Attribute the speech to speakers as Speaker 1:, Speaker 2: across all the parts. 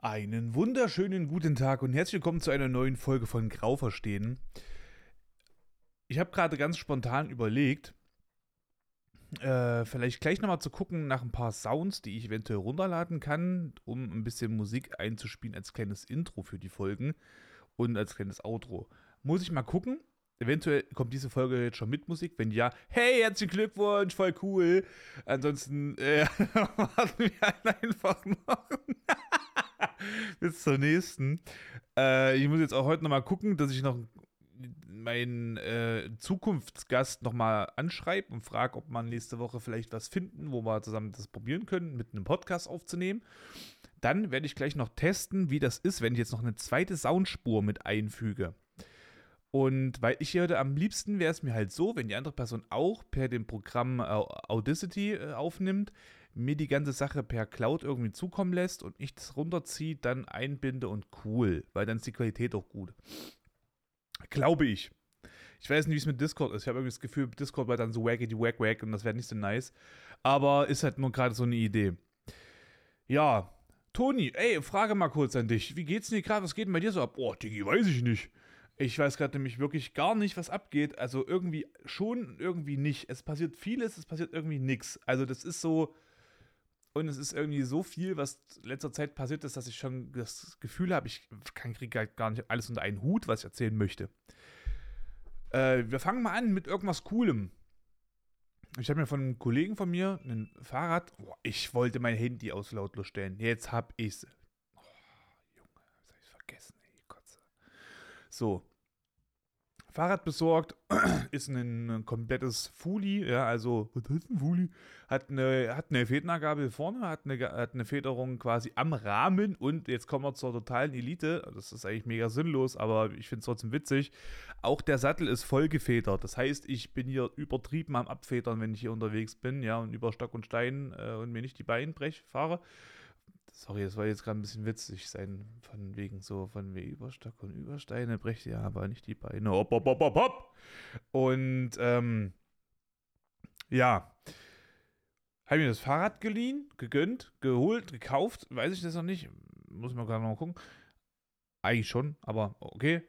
Speaker 1: Einen wunderschönen guten Tag und herzlich willkommen zu einer neuen Folge von Grau verstehen. Ich habe gerade ganz spontan überlegt, äh, vielleicht gleich nochmal zu gucken nach ein paar Sounds, die ich eventuell runterladen kann, um ein bisschen Musik einzuspielen als kleines Intro für die Folgen und als kleines Outro. Muss ich mal gucken. Eventuell kommt diese Folge jetzt schon mit Musik. Wenn ja, hey, herzlichen Glückwunsch, voll cool. Ansonsten äh, warten wir halt einfach noch. Bis zur nächsten. Äh, ich muss jetzt auch heute nochmal gucken, dass ich noch meinen äh, Zukunftsgast nochmal anschreibe und frage, ob man nächste Woche vielleicht was finden, wo wir zusammen das probieren können, mit einem Podcast aufzunehmen. Dann werde ich gleich noch testen, wie das ist, wenn ich jetzt noch eine zweite Soundspur mit einfüge. Und weil ich würde am liebsten wäre es mir halt so, wenn die andere Person auch per dem Programm äh, Audacity äh, aufnimmt, mir die ganze Sache per Cloud irgendwie zukommen lässt und ich das runterziehe, dann einbinde und cool, weil dann ist die Qualität auch gut. Glaube ich. Ich weiß nicht, wie es mit Discord ist. Ich habe irgendwie das Gefühl, Discord war dann so wackety wack wack und das wäre nicht so nice. Aber ist halt nur gerade so eine Idee. Ja, Toni, ey, frage mal kurz an dich. Wie geht's denn gerade? Was geht denn bei dir so ab? Boah, Digi, weiß ich nicht. Ich weiß gerade nämlich wirklich gar nicht, was abgeht. Also irgendwie schon, irgendwie nicht. Es passiert vieles, es passiert irgendwie nichts. Also das ist so, und es ist irgendwie so viel, was in letzter Zeit passiert ist, dass ich schon das Gefühl habe, ich kriege halt gar nicht alles unter einen Hut, was ich erzählen möchte. Äh, wir fangen mal an mit irgendwas Coolem. Ich habe mir von einem Kollegen von mir ein Fahrrad. Oh, ich wollte mein Handy aus lautlos stellen. Jetzt hab ich's. Oh, Junge, das hab ich vergessen, ey, Kotze. So, Fahrrad besorgt, ist ein, ein komplettes Fuli, ja, also, was heißt ein Fuli? Hat eine, hat eine Federgabel vorne, hat eine, hat eine Federung quasi am Rahmen und jetzt kommen wir zur totalen Elite. Das ist eigentlich mega sinnlos, aber ich finde es trotzdem witzig. Auch der Sattel ist voll gefedert. Das heißt, ich bin hier übertrieben am Abfedern, wenn ich hier unterwegs bin, ja, und über Stock und Stein äh, und mir nicht die Beine brech fahre. Sorry, das war jetzt gerade ein bisschen witzig sein, von wegen so, von wie Überstock und Übersteine brecht ja aber nicht die Beine. Hopp, hopp, hopp, hopp, hopp. Und, ähm, ja. Habe mir das Fahrrad geliehen, gegönnt, geholt, gekauft, weiß ich das noch nicht. Muss man gerade noch mal gucken. Eigentlich schon, aber okay.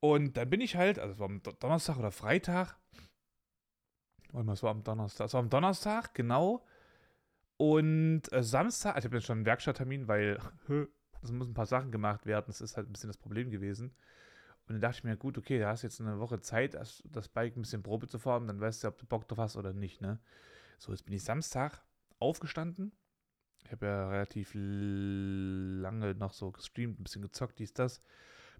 Speaker 1: Und dann bin ich halt, also es war am Donnerstag oder Freitag. Und was war am Donnerstag? Es war am Donnerstag, genau und äh, Samstag, also ich habe jetzt schon einen Werkstatttermin, weil es müssen ein paar Sachen gemacht werden. Das ist halt ein bisschen das Problem gewesen. Und dann dachte ich mir, gut, okay, du hast jetzt eine Woche Zeit, das, das Bike ein bisschen Probe zu fahren, dann weißt du, ob du Bock drauf hast oder nicht, ne? So, jetzt bin ich Samstag aufgestanden. Ich habe ja relativ lange noch so gestreamt, ein bisschen gezockt, dies, das.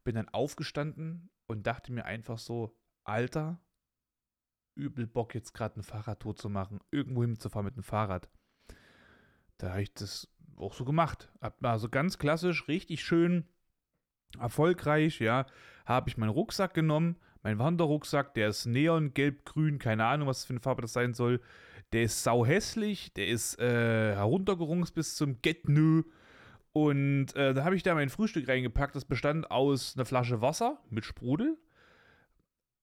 Speaker 1: Bin dann aufgestanden und dachte mir einfach so, Alter, übel Bock jetzt gerade ein Fahrradtour zu machen, irgendwo hinzufahren mit dem Fahrrad da habe ich das auch so gemacht. Also ganz klassisch, richtig schön erfolgreich, ja, habe ich meinen Rucksack genommen, mein Wanderrucksack, der ist neon, gelb, grün, keine Ahnung, was für eine Farbe das sein soll. Der ist sau hässlich, der ist äh, heruntergerungs bis zum Getnö. Und äh, da habe ich da mein Frühstück reingepackt. Das bestand aus einer Flasche Wasser mit Sprudel,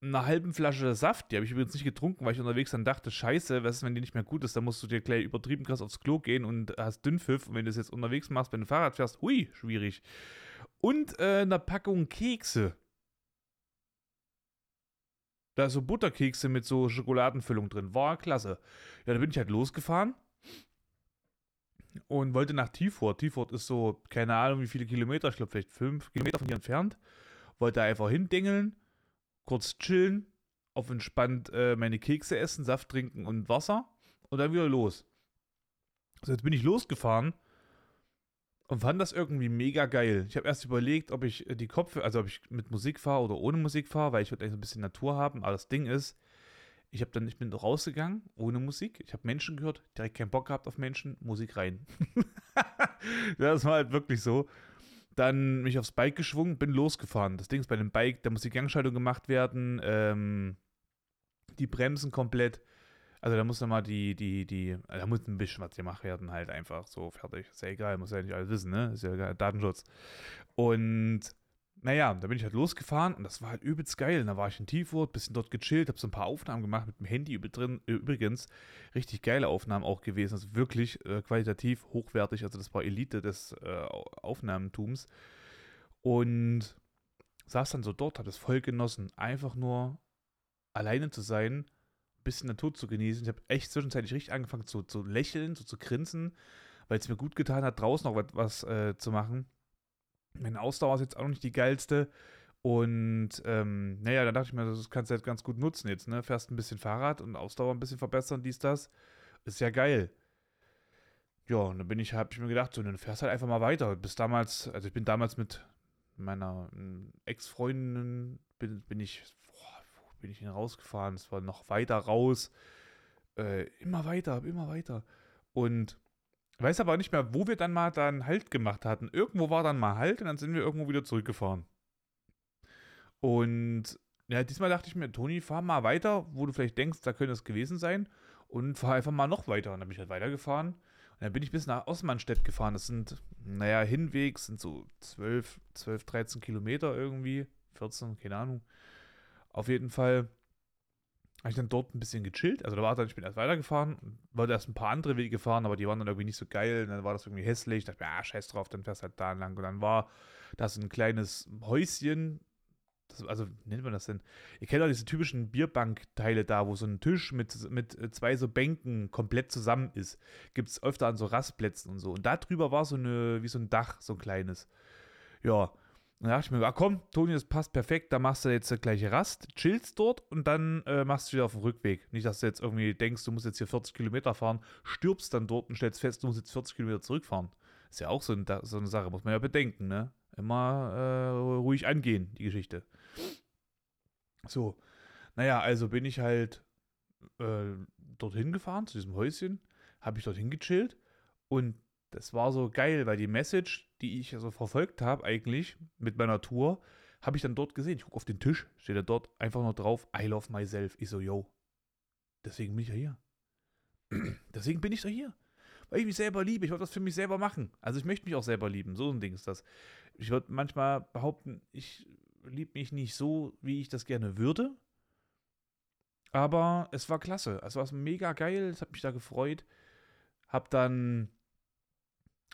Speaker 1: einer halben Flasche Saft, die habe ich übrigens nicht getrunken, weil ich unterwegs dann dachte, scheiße, was ist, wenn die nicht mehr gut ist, dann musst du dir gleich übertrieben krass aufs Klo gehen und hast Dünnpfiff und wenn du das jetzt unterwegs machst, wenn du Fahrrad fährst, hui, schwierig. Und äh, eine Packung Kekse. Da ist so Butterkekse mit so Schokoladenfüllung drin. War klasse. Ja, da bin ich halt losgefahren und wollte nach Tiefort. Tiefort ist so, keine Ahnung wie viele Kilometer, ich glaube vielleicht fünf Kilometer von hier entfernt. Wollte einfach hindengeln kurz chillen, auf entspannt äh, meine Kekse essen, Saft trinken und Wasser und dann wieder los. So, jetzt bin ich losgefahren und fand das irgendwie mega geil. Ich habe erst überlegt, ob ich äh, die Kopfhörer, also ob ich mit Musik fahre oder ohne Musik fahre, weil ich würde eigentlich ein bisschen Natur haben. Aber das Ding ist, ich habe dann, ich bin rausgegangen ohne Musik. Ich habe Menschen gehört, direkt keinen Bock gehabt auf Menschen, Musik rein. das war halt wirklich so dann mich aufs Bike geschwungen, bin losgefahren. Das Ding ist bei dem Bike, da muss die Gangschaltung gemacht werden, ähm, die Bremsen komplett. Also da muss nochmal die, die, die, da muss ein bisschen was gemacht werden, halt einfach so fertig. Ist ja egal, muss ja nicht alles wissen, ne? Ist ja egal, Datenschutz. Und naja, da bin ich halt losgefahren und das war halt übelst geil. Und da war ich in Tiefurt, bisschen dort gechillt, habe so ein paar Aufnahmen gemacht mit dem Handy drin. Übrigens, richtig geile Aufnahmen auch gewesen. Also wirklich äh, qualitativ hochwertig. Also das war Elite des äh, Aufnahmetums. Und saß dann so dort, habe es voll genossen. Einfach nur alleine zu sein, ein bisschen Natur zu genießen. Ich habe echt zwischenzeitlich richtig angefangen zu, zu lächeln, so zu grinsen, weil es mir gut getan hat, draußen noch was äh, zu machen. Meine Ausdauer ist jetzt auch noch nicht die geilste. Und ähm, naja, dann dachte ich mir, das kannst du halt ganz gut nutzen jetzt, ne? Fährst ein bisschen Fahrrad und Ausdauer ein bisschen verbessern, dies, das. Ist ja geil. Ja, und dann bin ich, habe ich mir gedacht, so, dann fährst halt einfach mal weiter. Bis damals, also ich bin damals mit meiner Ex-Freundin, bin, bin ich, boah, wo bin ich hin rausgefahren? Es war noch weiter raus. Äh, immer weiter, immer weiter. Und weiß aber nicht mehr, wo wir dann mal dann Halt gemacht hatten. Irgendwo war dann mal Halt und dann sind wir irgendwo wieder zurückgefahren. Und ja, diesmal dachte ich mir, Toni, fahr mal weiter, wo du vielleicht denkst, da könnte es gewesen sein. Und fahr einfach mal noch weiter. Und dann bin ich halt weitergefahren. Und dann bin ich bis nach Osmanstedt gefahren. Das sind, naja, Hinwegs sind so 12, 12, 13 Kilometer irgendwie. 14, keine Ahnung. Auf jeden Fall habe ich dann dort ein bisschen gechillt. Also da war dann, ich bin erst weitergefahren, wollte erst ein paar andere Wege gefahren, aber die waren dann irgendwie nicht so geil. Und dann war das irgendwie hässlich. Ich dachte mir, ah, scheiß drauf, dann fährst du halt da lang. Und dann war das ein kleines Häuschen. Das, also, wie nennt man das denn? Ihr kennt auch diese typischen Bierbankteile da, wo so ein Tisch mit, mit zwei so Bänken komplett zusammen ist. Gibt es öfter an so Rastplätzen und so. Und da drüber war so eine, wie so ein Dach, so ein kleines. Ja, dann dachte ich mir, ah komm, Toni, das passt perfekt, da machst du jetzt die gleiche Rast, chillst dort und dann äh, machst du wieder auf dem Rückweg. Nicht, dass du jetzt irgendwie denkst, du musst jetzt hier 40 Kilometer fahren, stirbst dann dort und stellst fest, du musst jetzt 40 Kilometer zurückfahren. Ist ja auch so, ein, so eine Sache, muss man ja bedenken, ne? Immer äh, ruhig angehen, die Geschichte. So, naja, also bin ich halt äh, dorthin gefahren, zu diesem Häuschen, habe ich dorthin gechillt und das war so geil, weil die Message, die ich also verfolgt habe, eigentlich mit meiner Tour, habe ich dann dort gesehen. Ich gucke auf den Tisch, steht da dort einfach nur drauf, I love myself. Ich so, yo. Deswegen bin ich ja hier. Deswegen bin ich da hier. Weil ich mich selber liebe. Ich wollte das für mich selber machen. Also ich möchte mich auch selber lieben. So ein Ding ist das. Ich würde manchmal behaupten, ich liebe mich nicht so, wie ich das gerne würde. Aber es war klasse. Es war mega geil. Es hat mich da gefreut. Hab dann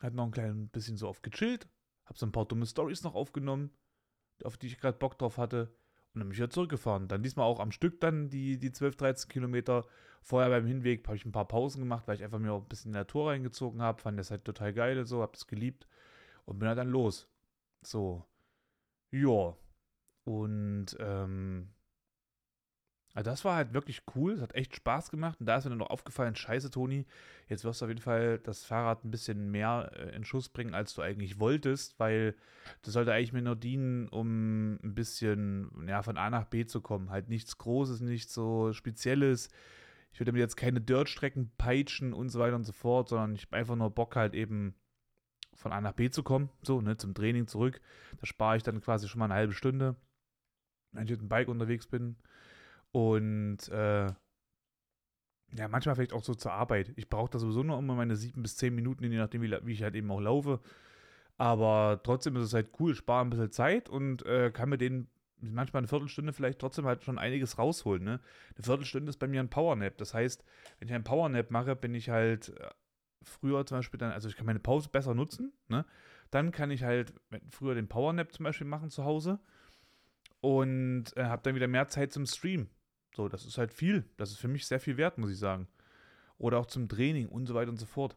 Speaker 1: hat noch ein klein bisschen so oft gechillt. Hab so ein paar dumme Stories noch aufgenommen, auf die ich gerade Bock drauf hatte. Und dann bin ich wieder zurückgefahren. Dann diesmal auch am Stück dann die, die 12, 13 Kilometer. Vorher beim Hinweg habe ich ein paar Pausen gemacht, weil ich einfach mir auch ein bisschen in der Natur reingezogen habe. Fand das halt total geil und so, hab das geliebt. Und bin halt dann los. So. Ja. Und ähm, also das war halt wirklich cool, es hat echt Spaß gemacht und da ist mir dann noch aufgefallen, scheiße Toni, jetzt wirst du auf jeden Fall das Fahrrad ein bisschen mehr äh, in Schuss bringen, als du eigentlich wolltest, weil das sollte eigentlich mir nur dienen, um ein bisschen ja, von A nach B zu kommen. Halt nichts Großes, nichts so Spezielles. Ich würde mir jetzt keine Dirtstrecken peitschen und so weiter und so fort, sondern ich habe einfach nur Bock halt eben von A nach B zu kommen, so, ne, zum Training zurück. Da spare ich dann quasi schon mal eine halbe Stunde, wenn ich mit dem Bike unterwegs bin. Und äh, ja, manchmal vielleicht auch so zur Arbeit. Ich brauche da sowieso nur immer meine sieben bis zehn Minuten, je nachdem, wie, wie, ich halt eben auch laufe. Aber trotzdem ist es halt cool, spare ein bisschen Zeit und äh, kann mir den manchmal eine Viertelstunde vielleicht trotzdem halt schon einiges rausholen. Ne? Eine Viertelstunde ist bei mir ein Powernap. Das heißt, wenn ich einen Powernap mache, bin ich halt äh, früher zum Beispiel dann, also ich kann meine Pause besser nutzen. Ne? Dann kann ich halt früher den Powernap zum Beispiel machen zu Hause und äh, habe dann wieder mehr Zeit zum Stream. So, das ist halt viel. Das ist für mich sehr viel wert, muss ich sagen. Oder auch zum Training und so weiter und so fort.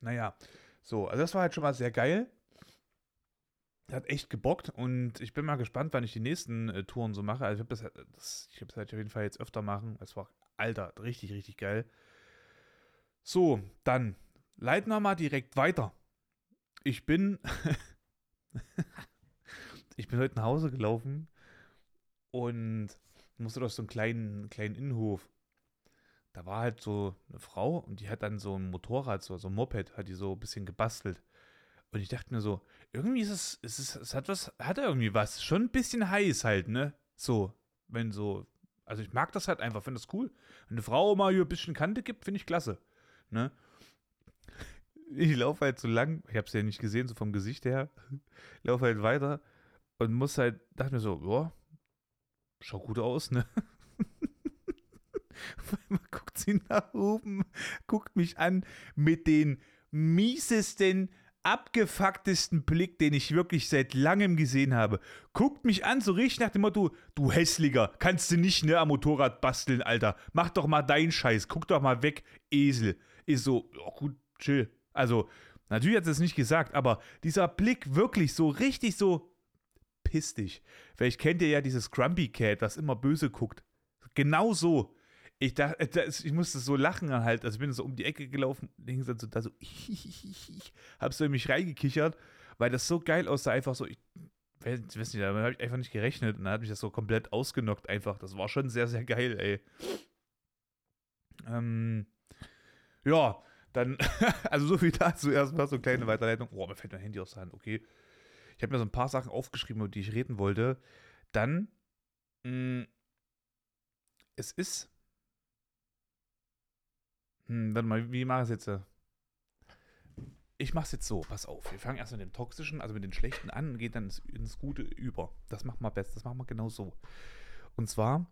Speaker 1: Naja, so, also das war halt schon mal sehr geil. Hat echt gebockt und ich bin mal gespannt, wann ich die nächsten äh, Touren so mache. Also ich habe das, äh, das, ich habe halt auf jeden Fall jetzt öfter machen. Es war, alter, richtig, richtig geil. So, dann leiten wir mal direkt weiter. Ich bin, ich bin heute nach Hause gelaufen und musste durch so einen kleinen, kleinen Innenhof. Da war halt so eine Frau und die hat dann so ein Motorrad, so, so ein Moped, hat die so ein bisschen gebastelt. Und ich dachte mir so, irgendwie ist es, ist es, es hat was, hat irgendwie was. Schon ein bisschen heiß halt, ne? So, wenn so, also ich mag das halt einfach, finde das cool. Wenn eine Frau mal hier ein bisschen Kante gibt, finde ich klasse. Ne? Ich laufe halt so lang, ich habe es ja nicht gesehen, so vom Gesicht her, laufe halt weiter und muss halt, dachte mir so, ja, schaut gut aus, ne? man guckt sie nach oben, guckt mich an mit den miesesten, abgefucktesten Blick, den ich wirklich seit langem gesehen habe. Guckt mich an, so richtig nach dem Motto, du Hässlicher, kannst du nicht, ne, am Motorrad basteln, Alter. Mach doch mal deinen Scheiß, guck doch mal weg, Esel. Ist so, oh, gut, chill. Also, natürlich hat es nicht gesagt, aber dieser Blick wirklich so richtig so piss dich. Vielleicht kennt ihr ja dieses Grumpy Cat, das immer böse guckt. Genau so. Ich dachte, äh, ich musste so lachen halt. Also ich bin so um die Ecke gelaufen, hing dann so da so, hab so in mich reingekichert, weil das so geil aussah, einfach so, ich weiß nicht, da habe ich einfach nicht gerechnet und dann hat mich das so komplett ausgenockt einfach. Das war schon sehr, sehr geil, ey. Ähm, ja, dann, also so viel dazu erstmal, so eine kleine Weiterleitung. Oh, mir fällt mein Handy aus der Hand, okay. Ich habe mir so ein paar Sachen aufgeschrieben, über die ich reden wollte. Dann, mh, mm, es ist hm, warte mal, wie mache ich es jetzt? Ich mache es jetzt so, pass auf. Wir fangen erst mit dem Toxischen, also mit den Schlechten an und gehen dann ins, ins Gute über. Das machen wir best, das machen wir genau so. Und zwar,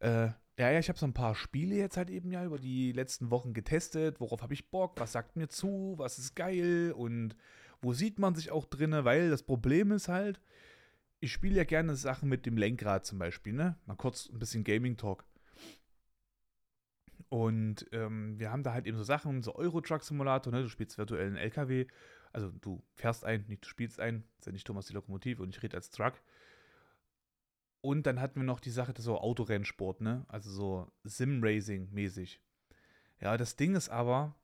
Speaker 1: äh, ja, ja, ich habe so ein paar Spiele jetzt halt eben ja über die letzten Wochen getestet. Worauf habe ich Bock? Was sagt mir zu? Was ist geil? Und wo sieht man sich auch drinne? Weil das Problem ist halt, ich spiele ja gerne Sachen mit dem Lenkrad zum Beispiel, ne? Mal kurz ein bisschen Gaming Talk. Und ähm, wir haben da halt eben so Sachen, so Euro-Truck-Simulator, ne? du spielst virtuellen LKW, also du fährst ein, nicht du spielst ein, ist ja nicht Thomas die Lokomotive und ich rede als Truck. Und dann hatten wir noch die Sache, so Autorennsport, ne? Also so Sim-Racing-mäßig. Ja, das Ding ist aber,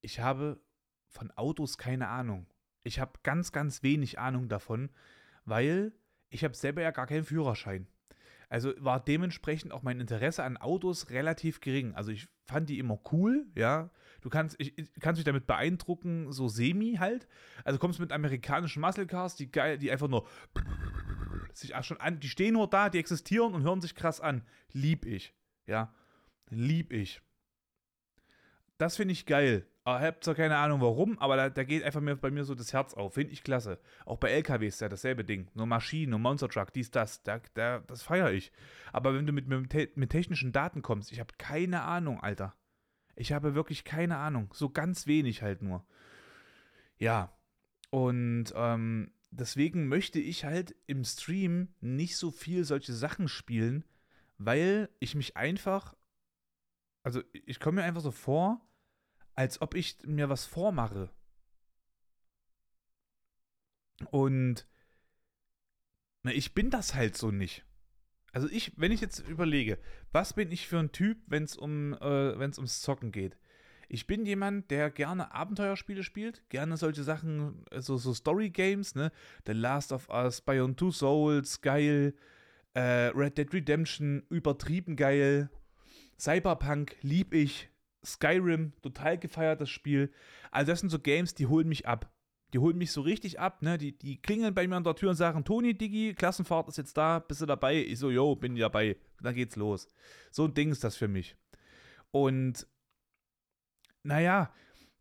Speaker 1: ich habe von Autos keine Ahnung. Ich habe ganz, ganz wenig Ahnung davon, weil ich habe selber ja gar keinen Führerschein. Also war dementsprechend auch mein Interesse an Autos relativ gering. Also ich fand die immer cool, ja. Du kannst, ich, kannst dich damit beeindrucken, so semi halt. Also kommst mit amerikanischen Muscle Cars, die geil, die einfach nur sich schon an, die stehen nur da, die existieren und hören sich krass an. Lieb ich, ja. Lieb ich. Das finde ich geil. Ich habe zwar keine Ahnung warum, aber da, da geht einfach mir, bei mir so das Herz auf. Finde ich klasse. Auch bei LKWs ist ja dasselbe Ding. Nur Maschinen, nur Monster Truck, dies, das. Da, da, das feiere ich. Aber wenn du mit, mit, mit technischen Daten kommst, ich habe keine Ahnung, Alter. Ich habe wirklich keine Ahnung. So ganz wenig halt nur. Ja. Und ähm, deswegen möchte ich halt im Stream nicht so viel solche Sachen spielen, weil ich mich einfach. Also ich komme mir einfach so vor, als ob ich mir was vormache. Und na, ich bin das halt so nicht. Also ich, wenn ich jetzt überlege, was bin ich für ein Typ, wenn es um, äh, wenn es ums Zocken geht? Ich bin jemand, der gerne Abenteuerspiele spielt, gerne solche Sachen, so, so Story-Games, ne? The Last of Us, Beyond Two Souls, geil. Äh, Red Dead Redemption, übertrieben geil. Cyberpunk, lieb ich. Skyrim, total gefeiert das Spiel. Also das sind so Games, die holen mich ab. Die holen mich so richtig ab, ne? Die, die klingeln bei mir an der Tür und sagen, Toni, Digi, Klassenfahrt ist jetzt da, bist du dabei? Ich so, yo, bin dabei. Dann geht's los. So ein Ding ist das für mich. Und naja,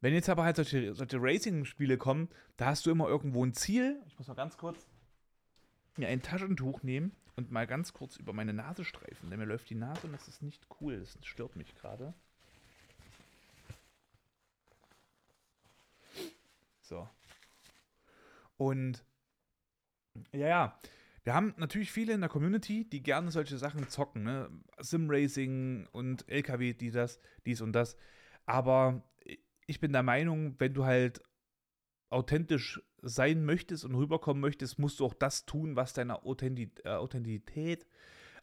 Speaker 1: wenn jetzt aber halt solche, solche Racing-Spiele kommen, da hast du immer irgendwo ein Ziel. Ich muss mal ganz kurz mir ein Taschentuch nehmen und mal ganz kurz über meine Nase streifen, denn mir läuft die Nase und das ist nicht cool. Das stört mich gerade. So. Und ja, ja. Wir haben natürlich viele in der Community, die gerne solche Sachen zocken, ne? Sim-Racing und LKW, die das, dies und das. Aber ich bin der Meinung, wenn du halt authentisch sein möchtest und rüberkommen möchtest, musst du auch das tun, was deiner äh, Authentität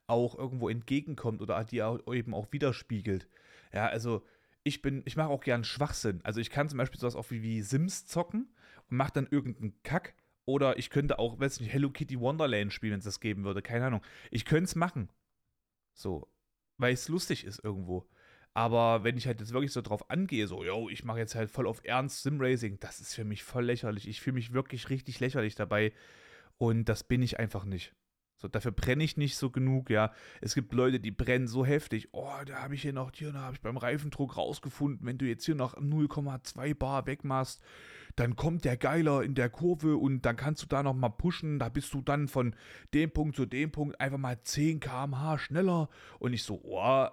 Speaker 1: auch irgendwo entgegenkommt oder die eben auch widerspiegelt. Ja, also ich bin, ich mache auch gern Schwachsinn. Also ich kann zum Beispiel sowas auch wie, wie Sims zocken und mache dann irgendeinen Kack. Oder ich könnte auch, weiß nicht, Hello Kitty Wonderland spielen, wenn es das geben würde. Keine Ahnung. Ich könnte es machen. So. Weil es lustig ist irgendwo. Aber wenn ich halt jetzt wirklich so drauf angehe, so, yo, ich mache jetzt halt voll auf Ernst Simracing, das ist für mich voll lächerlich. Ich fühle mich wirklich richtig lächerlich dabei. Und das bin ich einfach nicht. So, dafür brenne ich nicht so genug, ja. Es gibt Leute, die brennen so heftig. Oh, da habe ich hier noch, hier, habe ich beim Reifendruck rausgefunden, wenn du jetzt hier noch 0,2 Bar wegmachst, dann kommt der Geiler in der Kurve und dann kannst du da nochmal pushen. Da bist du dann von dem Punkt zu dem Punkt einfach mal 10 km/h schneller. Und ich so, oh,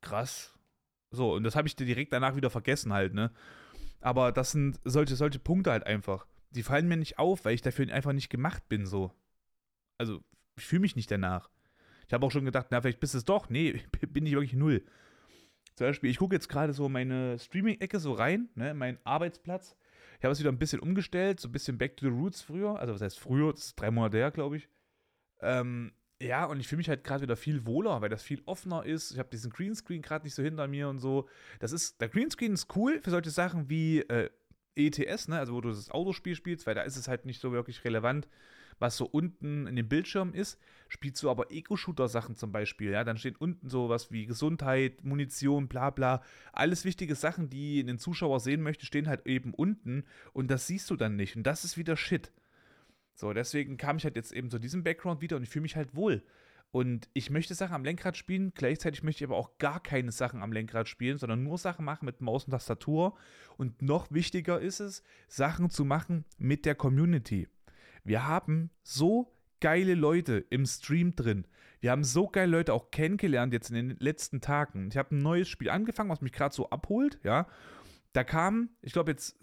Speaker 1: krass. So, und das habe ich direkt danach wieder vergessen halt, ne? Aber das sind solche, solche Punkte halt einfach. Die fallen mir nicht auf, weil ich dafür einfach nicht gemacht bin, so. Also, ich fühle mich nicht danach. Ich habe auch schon gedacht, na, vielleicht bist es doch. Nee, bin ich wirklich null. Zum Beispiel, ich gucke jetzt gerade so meine Streaming-Ecke so rein, ne, mein Arbeitsplatz. Ich habe es wieder ein bisschen umgestellt, so ein bisschen back to the roots früher. Also, was heißt früher? Das ist drei Monate her, glaube ich. Ähm, ja, und ich fühle mich halt gerade wieder viel wohler, weil das viel offener ist. Ich habe diesen Greenscreen gerade nicht so hinter mir und so. Das ist, der Greenscreen ist cool für solche Sachen wie äh, ETS, ne? also wo du das Autospiel spielst, weil da ist es halt nicht so wirklich relevant, was so unten in dem Bildschirm ist. Spielst du aber Eco-Shooter-Sachen zum Beispiel, ja, dann steht unten sowas wie Gesundheit, Munition, bla bla. Alles wichtige Sachen, die den Zuschauer sehen möchte, stehen halt eben unten und das siehst du dann nicht. Und das ist wieder Shit. So, deswegen kam ich halt jetzt eben zu diesem Background wieder und ich fühle mich halt wohl. Und ich möchte Sachen am Lenkrad spielen, gleichzeitig möchte ich aber auch gar keine Sachen am Lenkrad spielen, sondern nur Sachen machen mit Maus und Tastatur. Und noch wichtiger ist es, Sachen zu machen mit der Community. Wir haben so geile Leute im Stream drin. Wir haben so geile Leute auch kennengelernt jetzt in den letzten Tagen. Ich habe ein neues Spiel angefangen, was mich gerade so abholt, ja. Da kamen, ich glaube jetzt,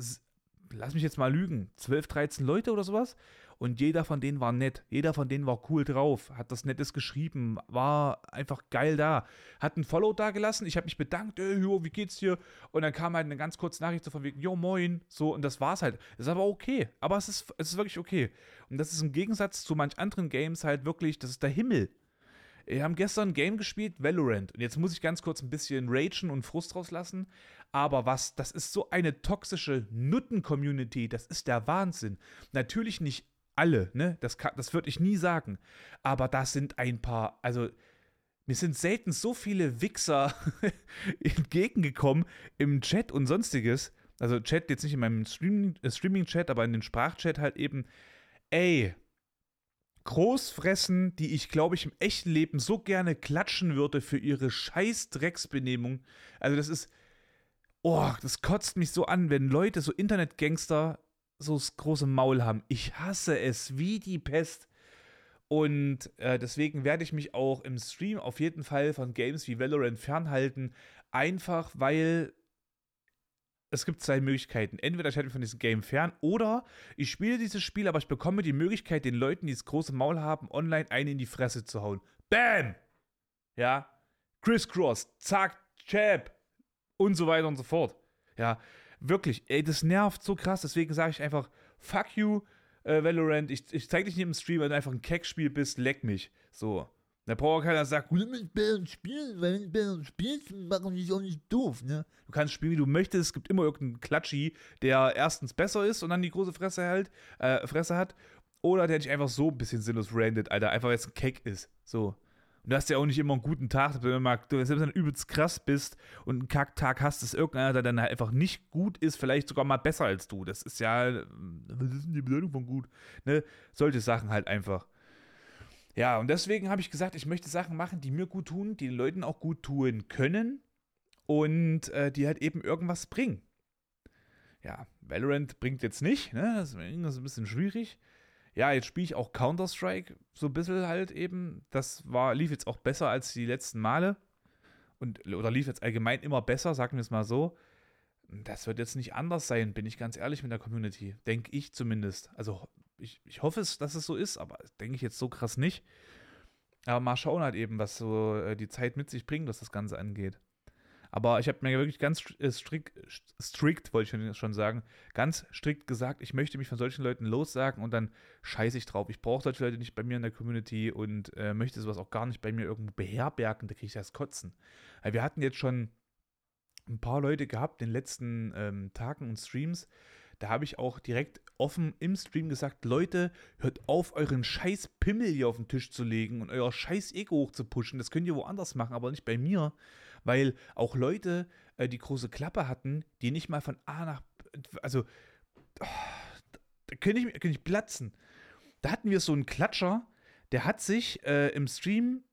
Speaker 1: lass mich jetzt mal lügen, 12, 13 Leute oder sowas und jeder von denen war nett, jeder von denen war cool drauf, hat das Nettes geschrieben, war einfach geil da, hat ein Follow da gelassen, ich habe mich bedankt, ey, jo, wie geht's dir? Und dann kam halt eine ganz kurze Nachricht so von wegen, jo, moin, so, und das war's halt. Das ist aber okay, aber es ist, es ist wirklich okay. Und das ist im Gegensatz zu manch anderen Games halt wirklich, das ist der Himmel. Wir haben gestern ein Game gespielt, Valorant. Und jetzt muss ich ganz kurz ein bisschen ragen und Frust rauslassen. Aber was, das ist so eine toxische Nutten-Community, das ist der Wahnsinn. Natürlich nicht alle, ne? Das, das würde ich nie sagen. Aber das sind ein paar, also mir sind selten so viele Wichser entgegengekommen im Chat und sonstiges. Also Chat jetzt nicht in meinem äh, Streaming-Chat, aber in den Sprachchat halt eben. Ey, Großfressen, die ich glaube ich im echten Leben so gerne klatschen würde für ihre scheiß Drecksbenehmung. Also das ist, oh, das kotzt mich so an, wenn Leute, so Internetgangster, so das große Maul haben. Ich hasse es wie die Pest. Und äh, deswegen werde ich mich auch im Stream auf jeden Fall von Games wie Valorant fernhalten. Einfach weil es gibt zwei Möglichkeiten. Entweder ich halte mich von diesem Game fern oder ich spiele dieses Spiel, aber ich bekomme die Möglichkeit, den Leuten, die das große Maul haben, online einen in die Fresse zu hauen. Bam! Ja. Crisscross, zack, Chap und so weiter und so fort. Ja. Wirklich, ey, das nervt so krass. Deswegen sage ich einfach, fuck you, äh, Valorant. Ich, ich zeig dich nicht im Stream, wenn du einfach ein Keckspiel bist, leck mich. So. Da braucht keiner sagen, du mit Bären spielen, weil wenn Bären spielst, machen die auch nicht doof, ne? Du kannst spielen, wie du möchtest. Es gibt immer irgendeinen Klatschi, der erstens besser ist und dann die große Fresse halt, äh, Fresse hat. Oder der dich einfach so ein bisschen sinnlos randet, Alter. Einfach weil es ein Keck ist. So. Du hast ja auch nicht immer einen guten Tag, wenn du, mal, selbst wenn du übelst krass bist und einen Kacktag hast, dass irgendeiner, der dann halt einfach nicht gut ist, vielleicht sogar mal besser als du. Das ist ja, was ist denn die Bedeutung von gut? Ne? Solche Sachen halt einfach. Ja, und deswegen habe ich gesagt, ich möchte Sachen machen, die mir gut tun, die den Leuten auch gut tun können und äh, die halt eben irgendwas bringen. Ja, Valorant bringt jetzt nicht, ne? Das ist ein bisschen schwierig ja, jetzt spiele ich auch Counter-Strike, so ein bisschen halt eben. Das war, lief jetzt auch besser als die letzten Male. Und, oder lief jetzt allgemein immer besser, sagen wir es mal so. Das wird jetzt nicht anders sein, bin ich ganz ehrlich mit der Community. Denke ich zumindest. Also ich, ich hoffe es, dass es so ist, aber denke ich jetzt so krass nicht. Aber mal schauen halt eben, was so äh, die Zeit mit sich bringt, was das Ganze angeht. Aber ich habe mir wirklich ganz äh, strikt, strikt, wollte ich schon sagen, ganz strikt gesagt, ich möchte mich von solchen Leuten lossagen und dann scheiße ich drauf. Ich brauche solche Leute nicht bei mir in der Community und äh, möchte sowas auch gar nicht bei mir irgendwo beherbergen, da kriege ich das Kotzen. Weil wir hatten jetzt schon ein paar Leute gehabt in den letzten ähm, Tagen und Streams, da habe ich auch direkt offen im Stream gesagt, Leute, hört auf, euren scheiß Pimmel hier auf den Tisch zu legen und euer scheiß Ego hochzupuschen. Das könnt ihr woanders machen, aber nicht bei mir weil auch Leute, äh, die große Klappe hatten, die nicht mal von A nach, also, oh, da könnte ich, könnte ich platzen. Da hatten wir so einen Klatscher, Der hat sich äh, im Stream,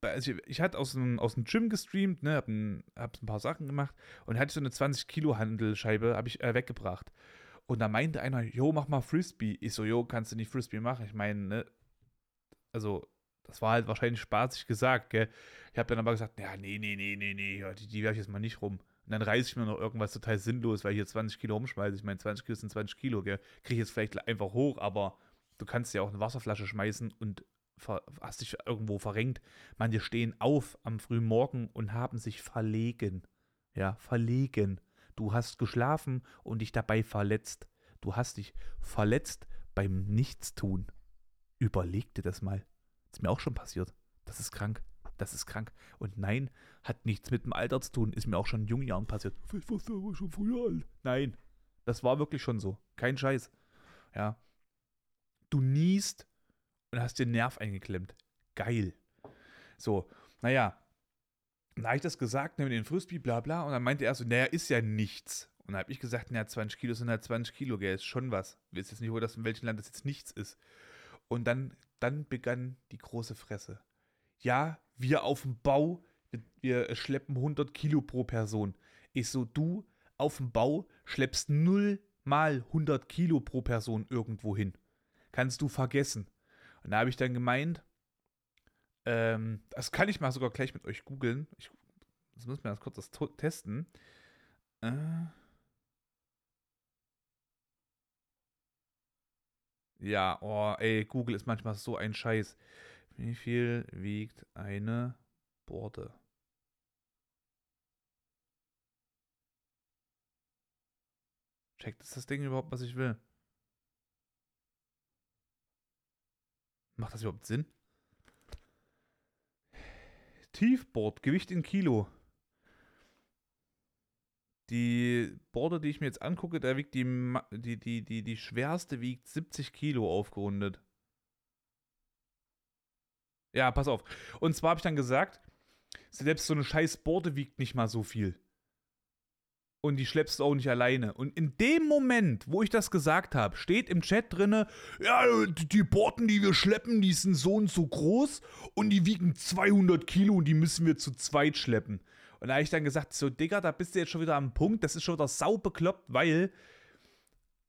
Speaker 1: also ich, ich hatte aus dem, aus dem Gym gestreamt, ne, hab ein, hab ein paar Sachen gemacht und hatte so eine 20 Kilo Handelscheibe, habe ich äh, weggebracht. Und da meinte einer, jo, mach mal Frisbee. Ich so, jo, kannst du nicht Frisbee machen? Ich meine, ne, also das war halt wahrscheinlich spaßig gesagt, gell. Ich habe dann aber gesagt, ja, nee, nee, nee, nee, nee, die, die werfe ich jetzt mal nicht rum. Und dann reiße ich mir noch irgendwas total sinnlos, weil ich hier 20 Kilo rumschmeiße. Ich meine, 20 Kilo sind 20 Kilo, gell. Kriege ich jetzt vielleicht einfach hoch, aber du kannst ja auch eine Wasserflasche schmeißen und hast dich irgendwo verrenkt. Manche stehen auf am frühen Morgen und haben sich verlegen. Ja, verlegen. Du hast geschlafen und dich dabei verletzt. Du hast dich verletzt beim Nichtstun. Überleg dir das mal. Ist mir auch schon passiert. Das ist krank. Das ist krank. Und nein, hat nichts mit dem Alter zu tun. Ist mir auch schon in jungen Jahren passiert. Warst du aber schon früher alt. Nein, das war wirklich schon so. Kein Scheiß. Ja. Du niest und hast den Nerv eingeklemmt. Geil. So, naja. Dann habe ich das gesagt, ne, den Frisbee, bla bla. Und dann meinte er so, naja, ist ja nichts. Und dann habe ich gesagt, naja, 20 Kilo sind halt 20 Kilo, gell, ist schon was. Ich weiß jetzt nicht, wo das in welchem Land das jetzt nichts ist. Und dann, dann begann die große Fresse. Ja, wir auf dem Bau, wir, wir schleppen 100 Kilo pro Person. Ich so, du auf dem Bau schleppst 0 mal 100 Kilo pro Person irgendwo hin. Kannst du vergessen. Und da habe ich dann gemeint, ähm, das kann ich mal sogar gleich mit euch googeln. Ich, das müssen wir ganz kurz testen. Äh, Ja, oh, ey, Google ist manchmal so ein Scheiß. Wie viel wiegt eine Borde? Checkt ist das Ding überhaupt, was ich will? Macht das überhaupt Sinn? Tiefboard, Gewicht in Kilo. Die Border, die ich mir jetzt angucke, da wiegt die, die, die, die, die schwerste wiegt 70 Kilo aufgerundet. Ja, pass auf. Und zwar habe ich dann gesagt, selbst so eine scheiß Borde wiegt nicht mal so viel. Und die schleppst du auch nicht alleine. Und in dem Moment, wo ich das gesagt habe, steht im Chat drinne, ja, die Borden, die wir schleppen, die sind so und so groß und die wiegen 200 Kilo und die müssen wir zu zweit schleppen. Und da habe ich dann gesagt, so Digga, da bist du jetzt schon wieder am Punkt, das ist schon wieder sau bekloppt, weil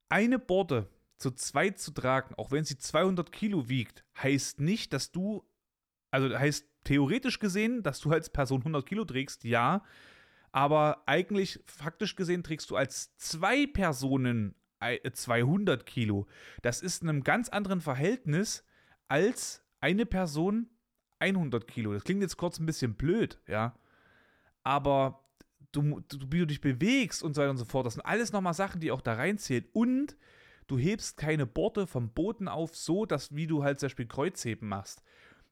Speaker 1: eine Borde zu zweit zu tragen, auch wenn sie 200 Kilo wiegt, heißt nicht, dass du, also heißt theoretisch gesehen, dass du als Person 100 Kilo trägst, ja, aber eigentlich faktisch gesehen trägst du als zwei Personen 200 Kilo. Das ist in einem ganz anderen Verhältnis als eine Person 100 Kilo. Das klingt jetzt kurz ein bisschen blöd, ja aber du, du, wie du dich bewegst und so weiter und so fort, das sind alles nochmal Sachen, die auch da reinzählen. Und du hebst keine Borte vom Boden auf, so dass wie du halt zum Beispiel Kreuzheben machst.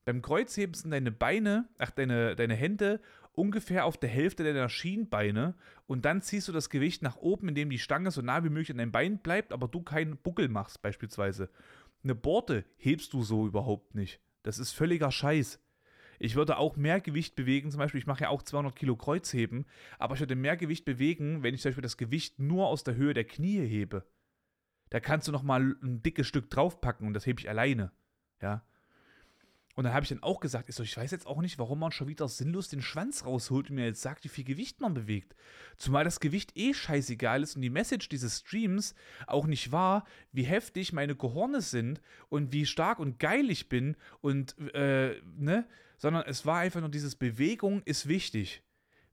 Speaker 1: Beim Kreuzheben sind deine Beine, ach, deine, deine Hände ungefähr auf der Hälfte deiner Schienbeine und dann ziehst du das Gewicht nach oben, indem die Stange so nah wie möglich an deinem Bein bleibt, aber du keinen Buckel machst, beispielsweise. Eine Borte hebst du so überhaupt nicht. Das ist völliger Scheiß. Ich würde auch mehr Gewicht bewegen, zum Beispiel, ich mache ja auch 200 Kilo Kreuzheben, aber ich würde mehr Gewicht bewegen, wenn ich zum Beispiel das Gewicht nur aus der Höhe der Knie hebe. Da kannst du nochmal ein dickes Stück draufpacken und das hebe ich alleine. Ja. Und dann habe ich dann auch gesagt, ich, so, ich weiß jetzt auch nicht, warum man schon wieder sinnlos den Schwanz rausholt und mir jetzt sagt, wie viel Gewicht man bewegt. Zumal das Gewicht eh scheißegal ist und die Message dieses Streams auch nicht war, wie heftig meine Gehorne sind und wie stark und geil ich bin und, äh, ne? sondern es war einfach nur dieses Bewegung ist wichtig.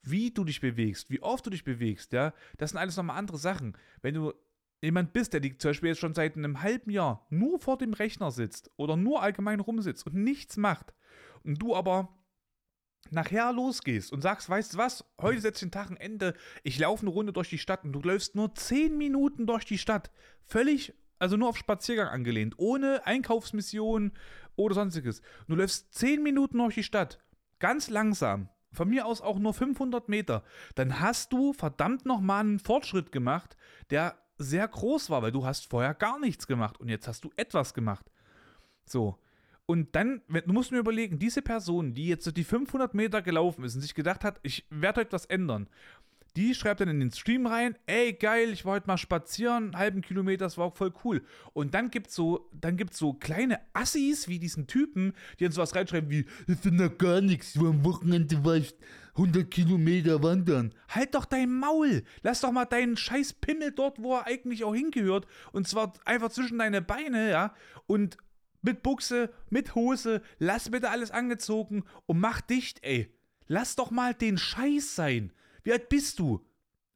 Speaker 1: Wie du dich bewegst, wie oft du dich bewegst, ja, das sind alles nochmal andere Sachen. Wenn du jemand bist, der zum Beispiel jetzt schon seit einem halben Jahr nur vor dem Rechner sitzt oder nur allgemein rumsitzt und nichts macht und du aber nachher losgehst und sagst, weißt du was, heute setzt den Tag ein Ende, ich laufe eine Runde durch die Stadt und du läufst nur 10 Minuten durch die Stadt, völlig, also nur auf Spaziergang angelehnt, ohne Einkaufsmission, oder sonstiges. Du läufst 10 Minuten durch die Stadt, ganz langsam, von mir aus auch nur 500 Meter, dann hast du verdammt nochmal einen Fortschritt gemacht, der sehr groß war, weil du hast vorher gar nichts gemacht und jetzt hast du etwas gemacht. So. Und dann, du musst mir überlegen, diese Person, die jetzt die 500 Meter gelaufen ist und sich gedacht hat, ich werde heute was ändern, die schreibt dann in den Stream rein, ey, geil, ich war heute mal spazieren, halben Kilometer, das war auch voll cool. Und dann gibt's so, dann gibt's so kleine Assis wie diesen Typen, die dann sowas reinschreiben wie, das ist doch gar nichts, nur am Wochenende war ich 100 Kilometer wandern. Halt doch dein Maul. Lass doch mal deinen scheiß Pimmel dort, wo er eigentlich auch hingehört. Und zwar einfach zwischen deine Beine, ja. Und mit Buchse, mit Hose, lass bitte alles angezogen und mach dicht, ey. Lass doch mal den Scheiß sein. Wie alt bist du?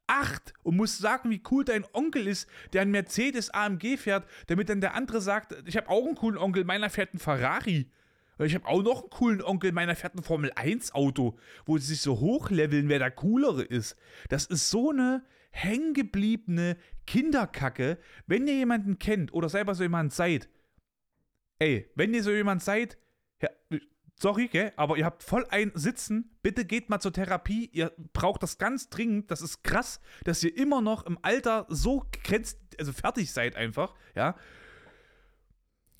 Speaker 1: Acht und musst sagen, wie cool dein Onkel ist, der ein Mercedes AMG fährt, damit dann der andere sagt, ich habe auch einen coolen Onkel, meiner fährt einen Ferrari. Ich habe auch noch einen coolen Onkel, meiner fährt ein Formel 1 Auto, wo sie sich so hochleveln, wer der coolere ist. Das ist so eine hängengebliebene Kinderkacke. Wenn ihr jemanden kennt oder selber so jemand seid, ey, wenn ihr so jemand seid, ja, sorry, gell, aber ihr habt voll ein Sitzen, bitte geht mal zur Therapie, ihr braucht das ganz dringend, das ist krass, dass ihr immer noch im Alter so grenzt, also fertig seid einfach, ja.